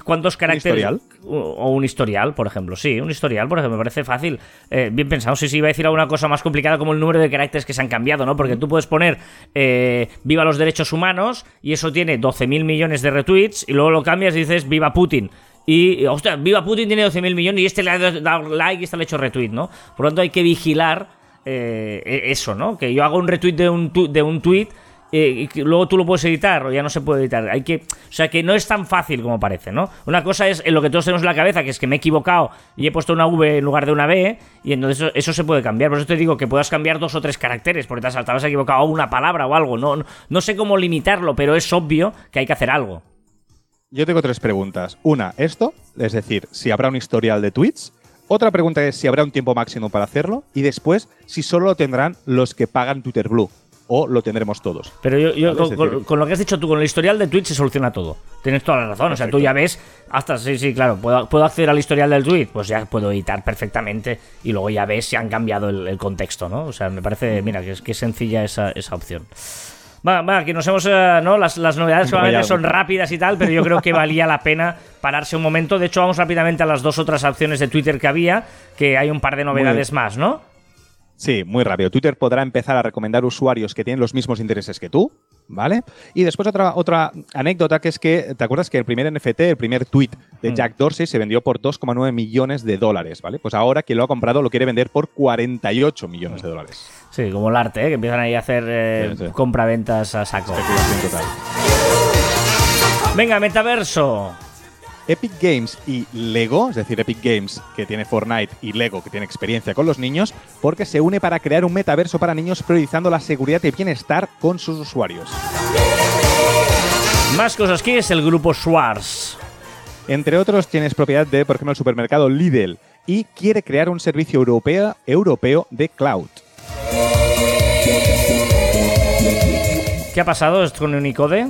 cuántos caracteres. historial? O, un historial, por ejemplo. Sí, un historial, por ejemplo, me parece fácil. Eh, bien pensado. Sí, sí, iba a decir alguna cosa más complicada como el número de caracteres que se han cambiado, ¿no? Porque tú puedes poner eh, Viva los derechos humanos y eso tiene 12.000 millones de retweets y luego lo cambias y dices Viva Putin. Y, hostia, Viva Putin tiene 12.000 millones y este le ha dado like y este le ha hecho retweet, ¿no? Por lo tanto, hay que vigilar eh, eso, ¿no? Que yo hago un retweet de un, tu- de un tweet y luego tú lo puedes editar o ya no se puede editar. Hay que, o sea que no es tan fácil como parece, ¿no? Una cosa es en lo que todos tenemos en la cabeza, que es que me he equivocado y he puesto una V en lugar de una B, y entonces eso, eso se puede cambiar. Por eso te digo que puedas cambiar dos o tres caracteres, porque te has, te has equivocado una palabra o algo. No, no, no sé cómo limitarlo, pero es obvio que hay que hacer algo. Yo tengo tres preguntas. Una, esto, es decir, si habrá un historial de tweets. Otra pregunta es si habrá un tiempo máximo para hacerlo. Y después, si solo lo tendrán los que pagan Twitter Blue. O lo tendremos todos. Pero yo, con, lo que has dicho tú, con el historial de Twitch se soluciona todo. Tienes toda la razón. O sea, tú ya ves, hasta, sí, sí, claro, puedo, puedo acceder al historial del tweet, pues ya puedo editar perfectamente y luego ya ves si han cambiado el, el contexto, ¿no? O sea, me parece, mira, que es, que es sencilla esa, esa opción. Va, va, que nos hemos, eh, ¿no? Las, las novedades solamente son rápidas y tal, pero yo creo que valía la pena pararse un momento. De hecho, vamos rápidamente a las dos otras opciones de Twitter que había, que hay un par de novedades más, ¿no? Sí, muy rápido. Twitter podrá empezar a recomendar usuarios que tienen los mismos intereses que tú, ¿vale? Y después otra, otra anécdota que es que, ¿te acuerdas que el primer NFT, el primer tweet de Jack Dorsey se vendió por 2,9 millones de dólares, ¿vale? Pues ahora quien lo ha comprado lo quiere vender por 48 millones de dólares. Sí, como el arte, ¿eh? que empiezan ahí a hacer eh, Sí, sí. compraventas a saco. Total. Venga, metaverso. Epic Games y Lego, es decir, Epic Games que tiene Fortnite y Lego que tiene experiencia con los niños, porque se une para crear un metaverso para niños priorizando la seguridad y bienestar con sus usuarios. Más cosas. ¿Quién es el grupo Schwarz? Entre otros, tienes propiedad de, por ejemplo, el supermercado Lidl y quiere crear un servicio europeo, europeo de cloud. ¿Qué ha pasado esto con Unicode?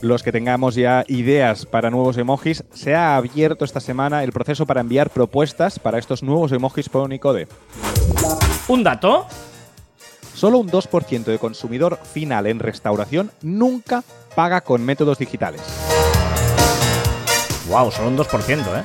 Los que tengamos ya ideas para nuevos emojis, se ha abierto esta semana el proceso para enviar propuestas para estos nuevos emojis por Unicode. ¿Un dato? Solo un 2% de consumidor final en restauración nunca paga con métodos digitales. Wow, solo un 2%, ¿eh?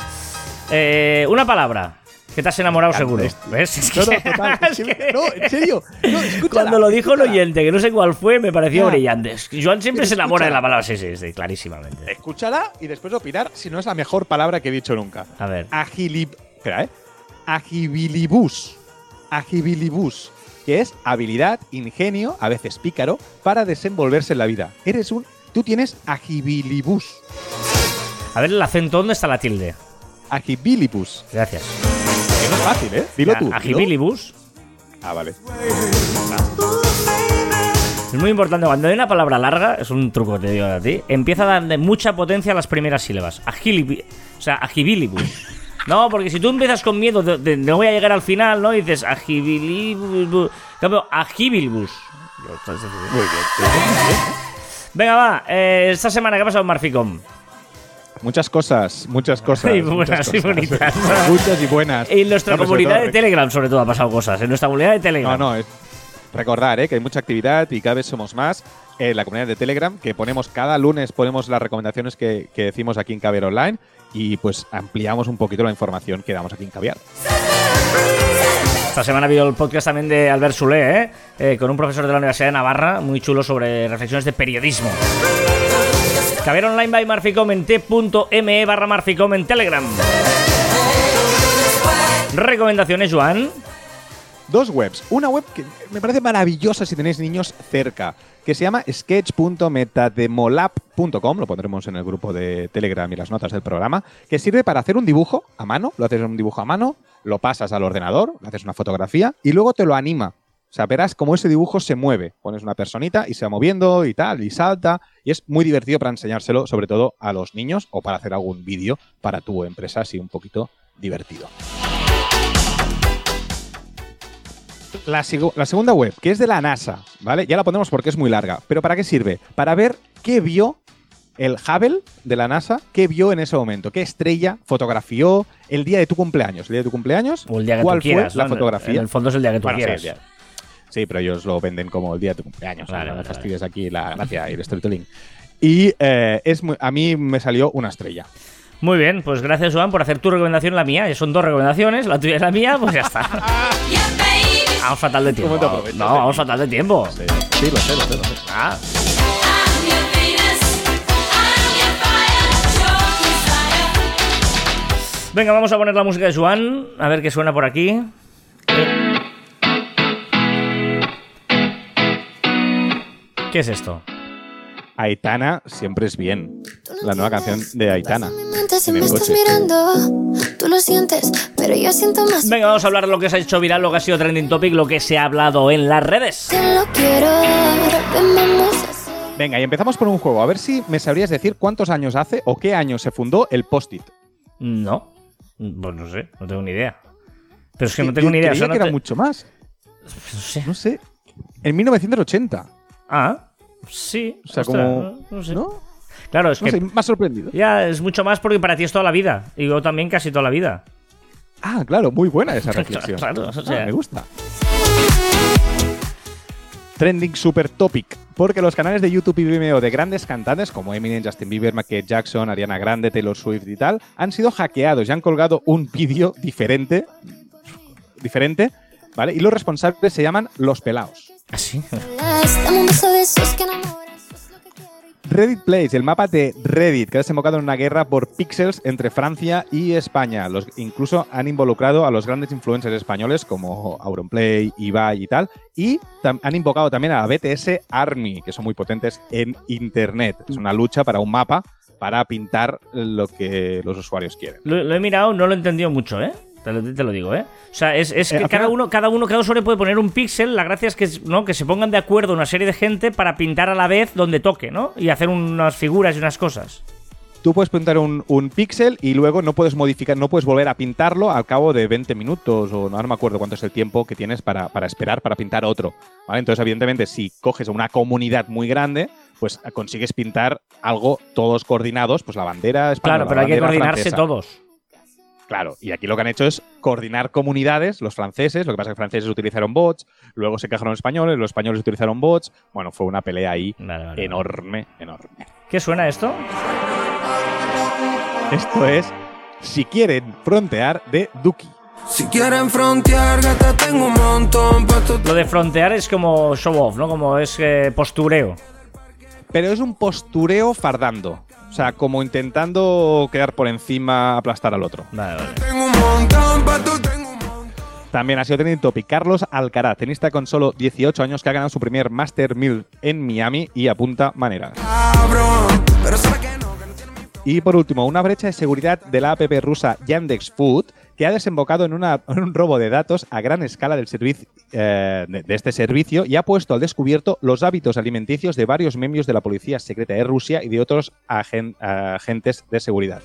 Eh, una palabra. Que te has enamorado seguro. ¿Ves? Es que- No, no, total, es es que- que- no, en serio. No, escúchala, Cuando lo dijo el escúchala. oyente, que no sé cuál fue, me pareció Ya. brillante. Es que Joan siempre Pero se enamora de la escúchala. palabra. Sí, sí, sí, clarísimamente. Escúchala y después opinar si no es la mejor palabra que he dicho nunca. A ver. Agilib... Espera, ¿eh? Agibilibus. Agibilibus. Que es habilidad, ingenio, a veces pícaro, para desenvolverse en la vida. Eres un... Tú tienes agibilibus. A ver el acento, ¿dónde está la tilde? Agibilibus. Gracias. Es fácil, ¿eh? Dilo tú. Agibilibus. Ah, vale. Es muy importante, cuando hay una palabra larga, es un truco que te digo a ti, empieza a darle mucha potencia a las primeras sílabas. O sea, agibilibus. No, porque si tú empiezas con miedo de, de no voy a llegar al final, ¿no? Y dices agibilibus. Cambio, agibilibus. Muy bien. Venga, va. eh, esta semana, ¿qué ha pasado en Marficom? Muchas cosas, muchas cosas. Y muchas buenas y cosas. bonitas. muchas y buenas. En nuestra No, comunidad todo de Telegram, sobre todo, ha pasado cosas. En nuestra comunidad de Telegram. No, no, es recordar ¿eh? que hay mucha actividad y cada vez somos más en la comunidad de Telegram, que ponemos cada lunes ponemos las recomendaciones que, que decimos aquí en Caviar Online y pues ampliamos un poquito la información que damos aquí en Caviar. Esta semana ha habido el podcast también de Albert Soler, ¿eh? Eh, con un profesor de la Universidad de Navarra, muy chulo sobre reflexiones de periodismo. Caber online by Marficom t.me barra Marficom en Telegram. Recomendaciones, Joan. Dos webs. Una web que me parece maravillosa si tenéis niños cerca, que se llama sketch.metademolab.com, lo pondremos en el grupo de Telegram y las notas del programa, que sirve para hacer un dibujo a mano, lo haces un dibujo a mano, lo pasas al ordenador, haces una fotografía y luego te lo anima. O sea, verás cómo ese dibujo se mueve. Pones una personita y se va moviendo y tal, y salta. Y es muy divertido para enseñárselo, sobre todo a los niños o para hacer algún vídeo para tu empresa, así un poquito divertido. La, segunda web, que es de la NASA, ¿vale? Ya la ponemos porque es muy larga. ¿Pero para qué sirve? Para ver qué vio el Hubble de la NASA, qué vio en ese momento, qué estrella fotografió el día de tu cumpleaños. El día de tu cumpleaños, O el día que ¿cuál tú quieras. fue la fotografía? En el fondo es el día que tú Bueno, quieras. Sí, pero ellos lo venden como el día de tu cumpleaños. Vale, no vale, fastidies aquí la gracia y el storytelling. Y eh, es muy- a mí me salió una estrella. Muy bien, pues gracias, Joan, por hacer tu recomendación y la mía. Son dos recomendaciones, la tuya y la mía, pues ya está. Vamos fatal de tiempo. ¿Cómo te aprovechas No, vamos fatal de tiempo. Sí, sí, lo sé, lo sé, lo sé. Ah, venga, vamos a poner la música de Joan, a ver qué suena por aquí. ¿Qué es esto? Aitana siempre es bien. La nueva canción de Aitana. Mi mente si en me el estás coche. mirando, tú lo sientes, pero yo siento más. Venga, vamos a hablar de lo que se ha hecho viral, lo que ha sido trending topic, lo que se ha hablado en las redes. Venga, y empezamos por un juego. A ver si me sabrías decir cuántos años hace o qué año se fundó el Post-it. No, pues no sé, no tengo ni idea. Pero es que Sí, no tengo ni idea. o creía sea, no que era te- mucho más. no sé. No sé. En 1980. Ah, sí. O sea, ostras, como. no, no sé. ¿No? Claro, es No que sé, más sorprendido. ya es mucho más porque para ti es toda la vida. Y yo también casi toda la vida. Ah, claro, muy buena esa reflexión. Claro, o sea- Ah, me gusta. Trending Super Topic. Porque los canales de YouTube y Vimeo de grandes cantantes como Eminem, Justin Bieber, Michael Jackson, Ariana Grande, Taylor Swift y tal han sido hackeados y han colgado un vídeo diferente. Diferente, ¿vale? Y los responsables se llaman Los Pelaos. ¿Así? Quiero. Reddit Place, el mapa de Reddit, que ha desembocado en una guerra por píxeles entre Francia y España. Los, incluso han involucrado a los grandes influencers españoles como Auronplay, Ibai y tal. Y tam- han invocado también a la BTS Army, que son muy potentes en Internet. Es una lucha para un mapa para pintar lo que los usuarios quieren. Lo, lo he mirado, no lo he entendido mucho, ¿eh? Te lo, te lo digo, ¿eh? O sea, es, es Eh, que cada uno, cada uno, cada usuario puede poner un píxel. La gracia es que, ¿no? que se pongan de acuerdo una serie de gente para pintar a la vez donde toque, ¿no? Y hacer unas figuras y unas cosas. Tú puedes pintar un, un píxel y luego no puedes modificar, no puedes volver a pintarlo al cabo de 20 minutos o no, no me acuerdo cuánto es el tiempo que tienes para, para esperar para pintar otro. ¿vale? Entonces, evidentemente, si coges una comunidad muy grande, pues consigues pintar algo todos coordinados, pues la bandera española. Claro, pero hay que coordinarse francesa. todos. Claro, y aquí lo que han hecho es coordinar comunidades, los franceses, lo que pasa es que los franceses utilizaron bots, luego se quejaron los españoles, los españoles utilizaron bots. Bueno, fue una pelea ahí Vale, vale, vale. enorme, enorme. ¿Qué suena esto? Esto es Si quieren frontear de Duki. Si quieren frontear, gata, tengo un montón Lo de frontear es como show off, ¿no? Como es eh, postureo. Pero es un postureo fardando. O sea, como intentando quedar por encima, aplastar al otro. Vale, vale. Tengo un montón pa' tu tengo un montón. También ha sido trending topic. Carlos Alcaraz, tenista con solo 18 años que ha ganado su primer Master 1000 en Miami y apunta mi Y por último, una brecha de seguridad de la app rusa Yandex Food que ha desembocado en, una- en un robo de datos a gran escala del servicio, eh, de, de este servicio y ha puesto al descubierto los hábitos alimenticios de varios miembros de la policía secreta de Rusia y de otros agen- agentes de seguridad.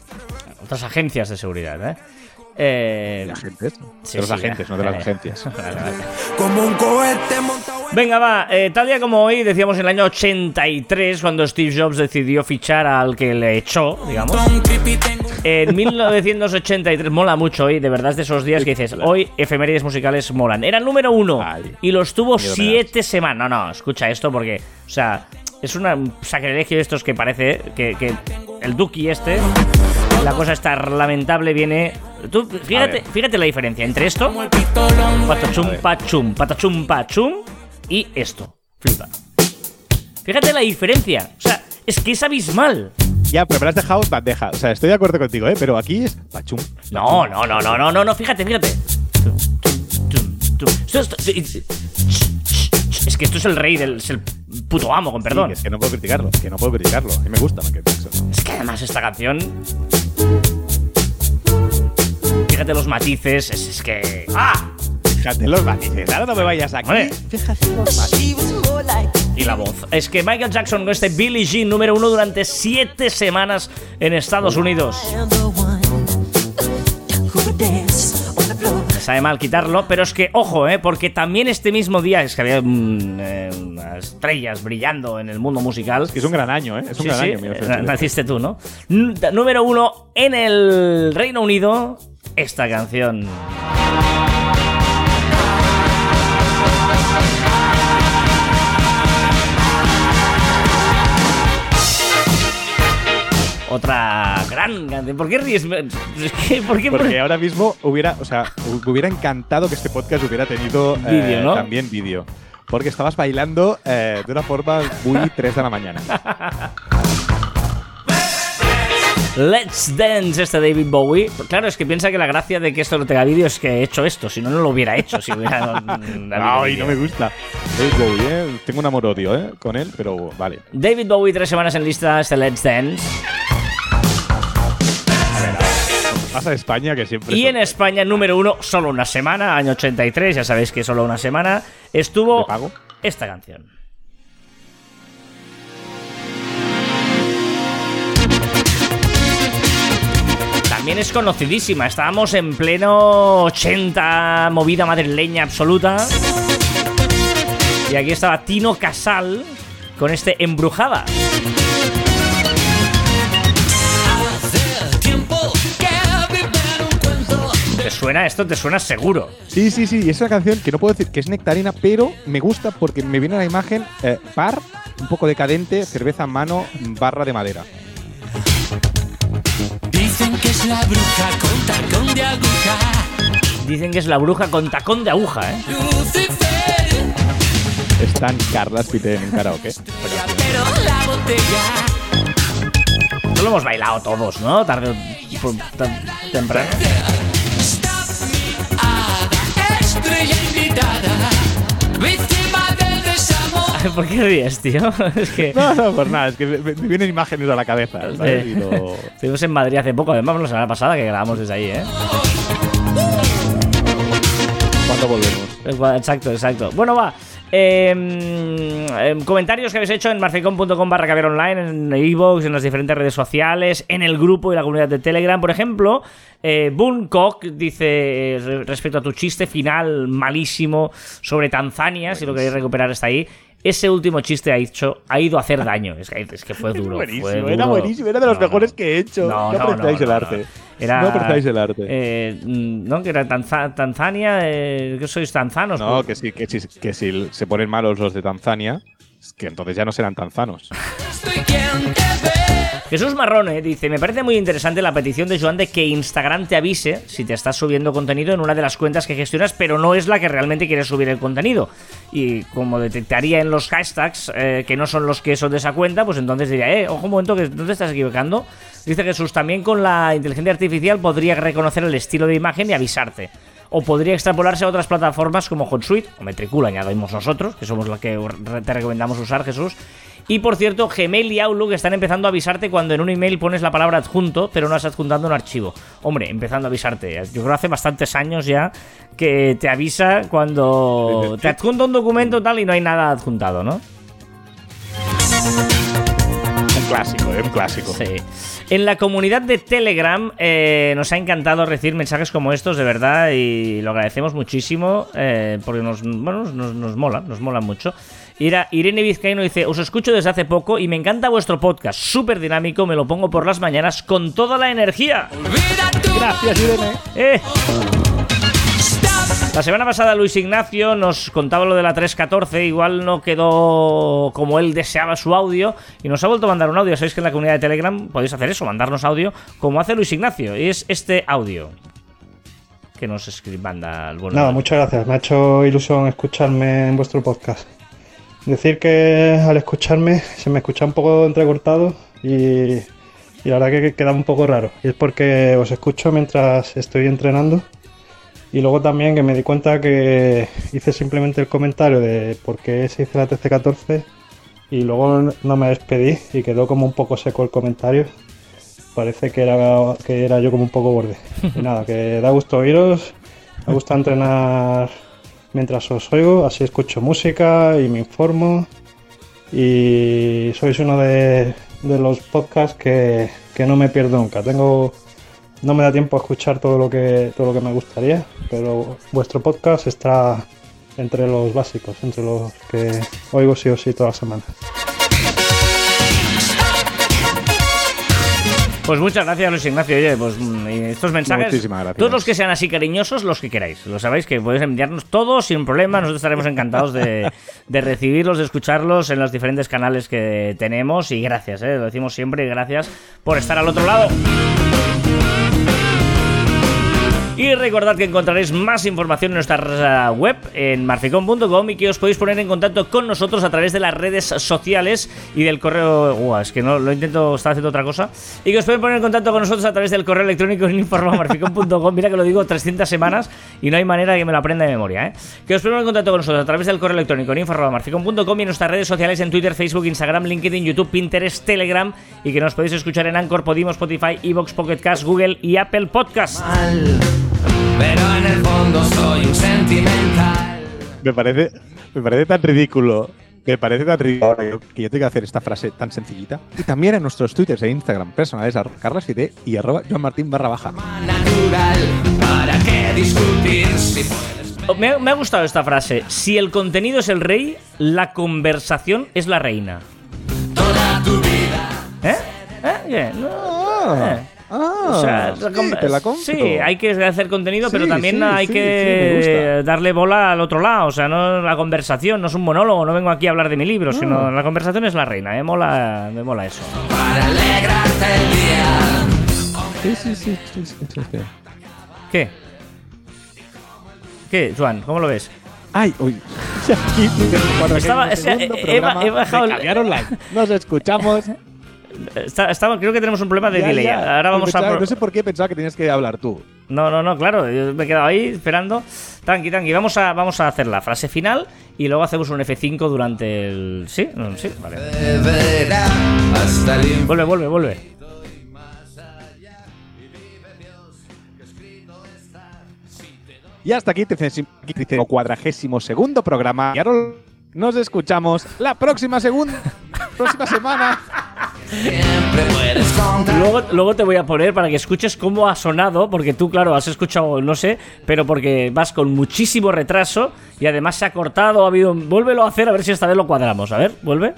Otras agencias de seguridad, ¿eh? Eh, ¿De agentes? sí, de los sí, agentes, eh. no de las agencias. Como un cohete montado Venga, va, eh, tal día como hoy, decíamos en el año 83, cuando Steve Jobs decidió fichar al que le echó, digamos. En 1983, mola mucho hoy, de verdad es de esos días que dices, hoy efemérides musicales molan. Era el número uno y los tuvo siete semanas. No, no, escucha esto porque, o sea, es un sacrilegio de estos que parece que, que el Duki este, la cosa está lamentable, viene... Tú, fíjate, ver. fíjate la diferencia entre esto, patachum, pachum, patachum, pachum, y esto. Flipa. Fíjate la diferencia. O sea, es que es abismal. Ya, pero me lo has dejado bandeja. O sea, estoy de acuerdo contigo, ¿eh? Pero aquí es pachum. No, no, no, no, no, no, no, fíjate, fíjate. Esto- esto- Es que esto es el rey del es el puto amo, con perdón. es que no puedo criticarlo, que no puedo criticarlo. A mí me gusta Michael Jackson. Es que además esta canción. Fíjate los matices, es, es que. ¡Ah! Fíjate los matices. Ahora no me vayas aquí. Hombre. Fíjate los matices. Y la voz. Es que Michael Jackson con este Billie Jean número uno durante siete semanas en Estados Unidos. Me sabe mal quitarlo, pero es que, ojo, ¿eh? porque también este mismo día es que había mm, eh, unas estrellas brillando en el mundo musical. Que es un gran año, ¿eh? Es un Sí, gran sí, año, 1983. naciste tú, ¿no? N- Número uno en el Reino Unido, esta canción. Otra gran canción. ¿Por qué ríes? Porque ahora mismo hubiera, o sea, hubiera encantado que este podcast hubiera tenido eh, Vídeo, ¿no? también vídeo. Porque estabas bailando eh, de una forma muy 3 de la mañana. Let's Dance, este David Bowie. Claro, es que piensa que la gracia de que esto no tenga vídeo es que he hecho esto, si no, no lo hubiera hecho. Si hubiera, Ay, no me gusta. David Bowie, ¿eh? Tengo un amor-odio ¿eh? con él, pero vale. David Bowie, tres semanas en lista, este Let's Dance. Pasa España que siempre. Y son- en España, número uno, solo una semana, año 83, ya sabéis que solo una semana, estuvo esta canción. También es conocidísima, estábamos en pleno 80, movida madrileña absoluta. Y aquí estaba Tino Casal con este Embrujada. Suena esto? ¿Te suena seguro? Sí, sí, sí. Y es una canción que no puedo decir que es nectarina, pero me gusta porque me viene la imagen eh, bar, un poco decadente, cerveza en mano, barra de madera. Dicen que es la bruja con tacón de aguja. Dicen que es la bruja con tacón de aguja, ¿eh? Lucifer, Están Carlas Pite en un karaoke. pero la botella. Esto lo hemos bailado todos, ¿no? Tarde o tan- temprano. ¿Por qué ríes, tío? Es que No, no, pues nada, es que me, me vienen imágenes a la cabeza. ¿sabes? Lo- estuvimos en Madrid hace poco, además la semana pasada que grabamos desde ahí, ¿eh? ¿Cuándo volvemos? Exacto, exacto. Bueno, va. Eh, comentarios que habéis hecho en marficom.com barra caber online, en iVoox, en las diferentes redes sociales, en el grupo y la comunidad de Telegram. Por ejemplo, eh, Booncock dice eh, re- respecto a tu chiste final malísimo sobre Tanzania, si lo queréis recuperar está ahí. Ese último chiste ha, hecho, ha ido a hacer daño. Es que, es que fue duro. buenísimo, fue era buenísimo, era de los No, mejores no. que he hecho. No, No no, el arte. no. Era, No apreciáis el arte. eh, ¿No? Que era Tanza- Tanzania. Eh, ¿Qué sois tanzanos? No, Pues- que sí, que, sí, que si se ponen malos los de Tanzania, que entonces ya no serán tanzanos. Jesús Marrone dice: Me parece muy interesante la petición de Joan de que Instagram te avise si te estás subiendo contenido en una de las cuentas que gestionas, pero no es la que realmente quieres subir el contenido. Y como detectaría en los hashtags eh, que no son los que son de esa cuenta, pues entonces diría: Eh, ojo un momento, que no te estás equivocando. Dice Jesús: También con la inteligencia artificial podría reconocer el estilo de imagen y avisarte. O podría extrapolarse a otras plataformas como HotSuite o Metricool, añadimos nosotros, que somos la que te recomendamos usar, Jesús. Y por cierto, Gmail y Outlook están empezando a avisarte cuando en un email pones la palabra adjunto, pero no has adjuntado un archivo. Hombre, empezando a avisarte. Yo creo que hace bastantes años ya que te avisa cuando te adjunta un documento tal y no hay nada adjuntado, ¿no? clásico, ¿eh? Un clásico. Sí. En la comunidad de Telegram eh, nos ha encantado recibir mensajes como estos, de verdad, y lo agradecemos muchísimo eh, porque nos, bueno, nos, nos mola, nos mola mucho. Ira- Irene Vizcaíno dice, os escucho desde hace poco y me encanta vuestro podcast, súper dinámico, me lo pongo por las mañanas con toda la energía. Gracias, Irene. ¡Eh! La semana pasada Luis Ignacio nos contaba lo de la 314, igual no quedó como él deseaba su audio y nos ha vuelto a mandar un audio. Sabéis que en la comunidad de Telegram podéis hacer eso, mandarnos audio como hace Luis Ignacio. Y es este audio que nos escribe, manda el bueno. Nada, muchas gracias. Me ha hecho ilusión escucharme en vuestro podcast. Decir que al escucharme se me escucha un poco entrecortado y, y la verdad que queda un poco raro. Y es porque os escucho mientras estoy entrenando. Y luego también que me di cuenta que hice simplemente el comentario de por qué se hizo la TC14 y luego no me despedí y quedó como un poco seco el comentario. Parece que era, que era yo como un poco borde. Y nada, que da gusto oíros. Me gusta entrenar mientras os oigo, así escucho música y me informo. Y sois uno de, de los podcasts que, que no me pierdo nunca. Tengo, no me da tiempo a escuchar todo lo que todo lo que me gustaría, pero vuestro podcast está entre los básicos, entre los que oigo sí o sí toda la semana. Pues muchas gracias, Luis Ignacio. Oye, pues mm, estos mensajes, Muchísimas gracias. todos los que sean así cariñosos, los que queráis. Lo sabéis que podéis enviarnos todos sin problema. Nosotros estaremos encantados de, de recibirlos, de escucharlos en los diferentes canales que tenemos. Y gracias, ¿eh? lo decimos siempre, gracias por estar al otro lado. Y recordad que encontraréis más información en nuestra web en marficon.com y que os podéis poner en contacto con nosotros a través de las redes sociales y del correo. Uah, es que no lo intento, estar haciendo otra cosa. Y que os podéis poner en contacto con nosotros a través del correo electrónico en info@marficon.com. Mira que lo digo 300 semanas y no hay manera de que me lo aprenda de memoria, ¿eh? Que os pongan en contacto con nosotros a través del correo electrónico en info@marficon.com y en nuestras redes sociales en Twitter, Facebook, Instagram, LinkedIn, YouTube, Pinterest, Telegram y que nos podéis escuchar en Anchor, Podimo, Spotify, Evox, Pocket Cast, Google y Apple Podcast. mal, pero en el fondo soy un sentimental. Me parece, me parece tan ridículo. Me parece tan ridículo que yo tenga que hacer esta frase tan sencillita. Y también en nuestros twitters e Instagram personales, arroba carlas7 y arroba joanmartin barra baja. Natural, ¿para qué discutir si puedes? Me ha, me ha gustado esta frase. Si el contenido es el rey, la conversación es la reina. Toda tu vida. ¿Eh? ¿Eh? Bien. Ah, Eh. O sea, sí, con- te la compro. sí, hay que hacer contenido, pero también sí, hay sí, que darle bola al otro lado. O sea, no la conversación, no es un monólogo, no vengo aquí a hablar de mi libro, sino la conversación es la reina. ¿eh? Mola, me mola eso. Para alegrarte el día. Sí, sí, sí, sí, sí, sí, sí. ¿Qué? ¿Qué, Juan? ¿Cómo lo ves? Ay, uy. Estaba- segundo eh, he bajado. Nos escuchamos. Está- creo que tenemos un problema de Ya, delay. ya. Ahora vamos a. Pensaba- pro- No sé por qué pensaba que tenías que hablar tú. No, no, no, claro, yo me he quedado ahí esperando. Tranqui, tranqui, vamos a, vamos a hacer la frase final y luego hacemos un F5 durante el... ¿Sí? No, sí, vale. El. Vuelve, vuelve, vuelve. Y hasta aquí, tricentésimo cuadragésimo segundo programa. Y ahora nos escuchamos la próxima segunda, próxima semana. Luego, luego te voy a poner para que escuches cómo ha sonado, porque tú, claro, has escuchado, no sé, pero porque vas con muchísimo retraso y además se ha cortado, ha habido... Vuélvelo a hacer a ver si esta vez lo cuadramos. A ver, vuelve.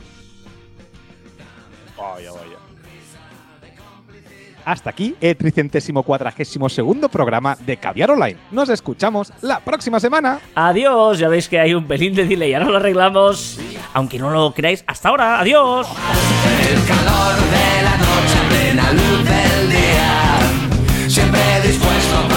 Hasta aquí el tricentésimo cuadragésimo segundo programa de Caviar Online. Nos escuchamos la próxima semana. Adiós, ya veis que hay un pelín de delay, ahora lo arreglamos. Aunque no lo creáis, hasta ahora, adiós. El calor de la noche plena luz del día. Siempre dispuesto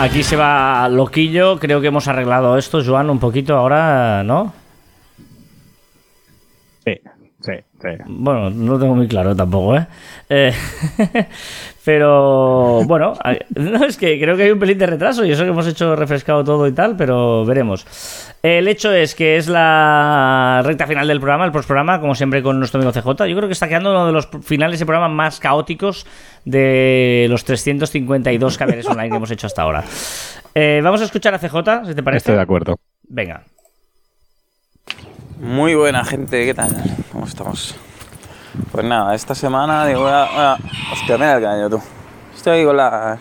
Aquí se va loquillo. Creo que hemos arreglado esto, Joan, un poquito ahora, ¿no? Sí, sí, sí. Bueno, no lo tengo muy claro tampoco, ¿eh? Eh, pero bueno, no, es que creo que hay un pelín de retraso y eso que hemos hecho refrescado todo y tal, pero veremos. El hecho es que es la recta final del programa, el postprograma, como siempre con nuestro amigo CJ. Yo creo que está quedando uno de los finales de programa más caóticos de los 352 caballeros online que hemos hecho hasta ahora. Eh, vamos a escuchar a CJ, si te parece. Estoy de acuerdo. Venga. Muy buena gente, ¿qué tal? ¿Cómo estamos? Pues nada, esta semana digo, voy a- voy a- hostia, mira el caño tú. Estoy con la...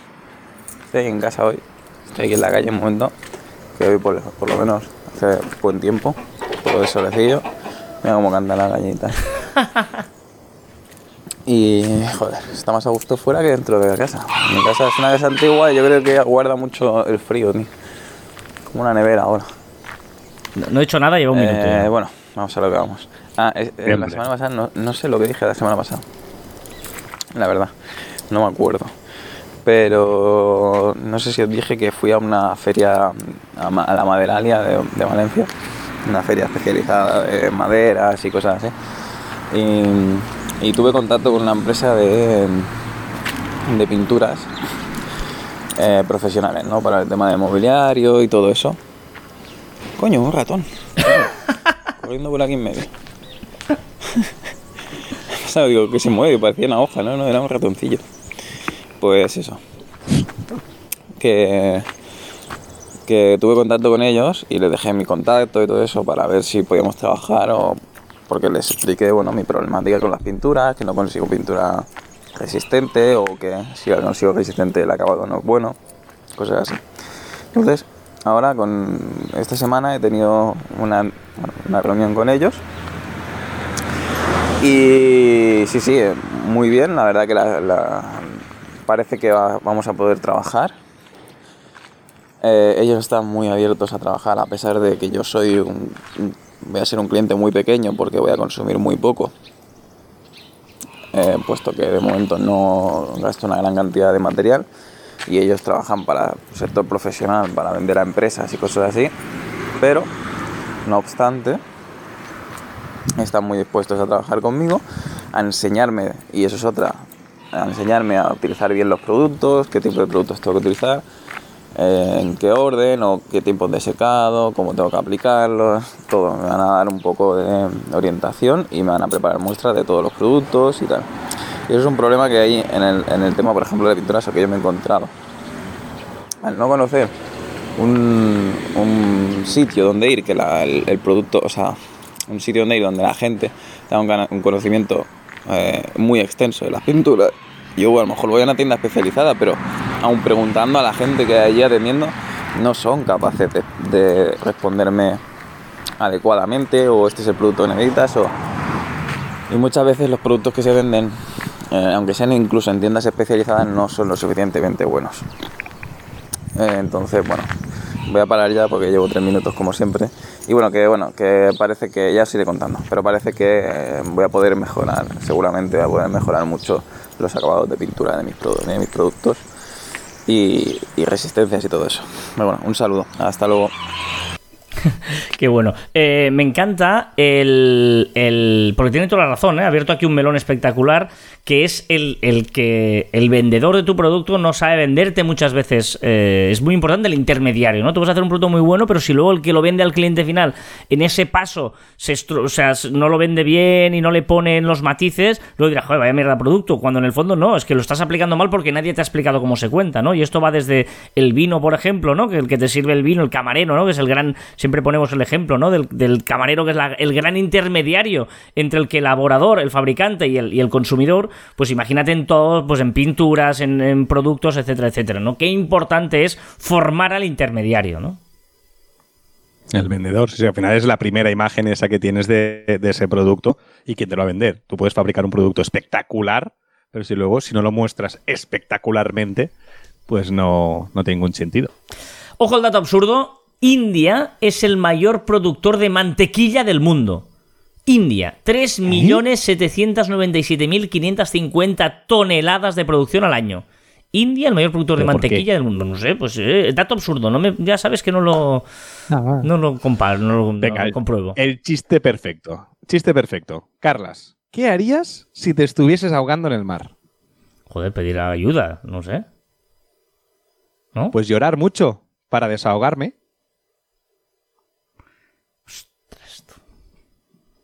Estoy en casa hoy, estoy aquí en la calle un momento, que hoy por, por lo menos hace buen tiempo, todo de solecillo. Mira cómo canta la gallita. Y, joder, está más a gusto fuera que dentro de la casa. Mi casa es una casa antigua y yo creo que guarda mucho el frío, tío. Como una nevera ahora. No, no he hecho nada, lleva un minuto. Eh, ya. bueno, vamos a lo que vamos. Ah, es- eh, la semana pasada no, no sé lo que dije la semana pasada. La verdad, no me acuerdo. Pero no sé si os dije que fui a una feria, a, Ma- a la Maderalia de, de Valencia, una feria especializada de maderas y cosas así. Y, y tuve contacto con una empresa de, de pinturas eh, profesionales, ¿no? Para el tema de mobiliario y todo eso. Coño, un ratón. Corriendo por aquí en medio. ¿Sabes? Digo, que se mueve, parecía una hoja, ¿no? No, era un ratoncillo. Pues eso. Que, que tuve contacto con ellos y les dejé mi contacto y todo eso para ver si podíamos trabajar o porque les expliqué, bueno, mi problemática con las pinturas, que no consigo pintura resistente o que si la consigo resistente el acabado no es bueno, cosas así. Entonces, ahora con esta semana he tenido una, una reunión con ellos. Y sí, sí, muy bien. La verdad que la- parece que va- vamos a poder trabajar. Eh, ellos están muy abiertos a trabajar a pesar de que yo soy un- voy a ser un cliente muy pequeño porque voy a consumir muy poco. Eh, puesto que de momento no gasto una gran cantidad de material y ellos trabajan para el sector profesional, para vender a empresas y cosas así. Pero, no obstante, están muy dispuestos a trabajar conmigo, a enseñarme, y eso es otra, a enseñarme a utilizar bien los productos, qué tipo de productos tengo que utilizar, eh, en qué orden o qué tiempos de secado, cómo tengo que aplicarlos, todo. Me van a dar un poco de orientación y me van a preparar muestras de todos los productos y tal. Y eso es un problema que hay en el, en el tema, por ejemplo, de pinturas que yo me he encontrado. Al no conocer un, un sitio donde ir, que la- el, el producto, o sea, un sitio donde ir donde la gente tenga un, un conocimiento eh, muy extenso de las pinturas. Yo a lo mejor voy a una tienda especializada, pero aún preguntando a la gente que hay allí atendiendo, no son capaces de, de responderme adecuadamente o este es el producto que necesitas o... Y muchas veces los productos que se venden, eh, aunque sean incluso en tiendas especializadas, no son lo suficientemente buenos. Eh, entonces, bueno, voy a parar ya porque llevo tres minutos como siempre. Y bueno, que bueno, que parece que ya os iré contando, pero parece que eh, voy a poder mejorar, seguramente voy a poder mejorar mucho los acabados de pintura de mis, productos y, y resistencias y todo eso. Bueno, un saludo, hasta luego. Qué bueno. Eh, me encanta el, el- Porque tiene toda la razón, ¿eh? Abierto aquí un melón espectacular, que es el, el que el vendedor de tu producto no sabe venderte muchas veces. Eh, es muy importante el intermediario, ¿no? Tú vas a hacer un producto muy bueno, pero si luego el que lo vende al cliente final, en ese paso, se o sea, no lo vende bien y no le pone en los matices, luego dirá, joder, vaya mierda producto, cuando en el fondo no, es que lo estás aplicando mal porque nadie te ha explicado cómo se cuenta, ¿no? Y esto va desde el vino, por ejemplo, ¿no? Que el que te sirve el vino, el camarero, ¿no? Que es el gran, siempre ponemos el ejemplo, ¿no? Del, del camarero, que es la- el gran intermediario entre el que elaborador, el fabricante y el, y el consumidor, pues imagínate en todo, pues en pinturas, en, en productos, etcétera, etcétera, ¿no? Qué importante es formar al intermediario, ¿no? El vendedor, sí, al final es la primera imagen esa que tienes de, de ese producto y quién te lo va a vender. Tú puedes fabricar un producto espectacular, pero si luego, si no lo muestras espectacularmente, pues no, no tiene ningún sentido. Ojo al dato absurdo. India es el mayor productor de mantequilla del mundo. India, 3.797.550 toneladas de producción al año. India, el mayor productor de mantequilla del mundo. No sé, pues eh, dato absurdo. No me, ya sabes que no lo, no lo comparo, no lo, no Venga, lo compruebo. El chiste perfecto. Chiste perfecto. Carlas, ¿qué harías si te estuvieses ahogando en el mar? Joder, pedir ayuda, no sé. ¿No? Pues llorar mucho para desahogarme.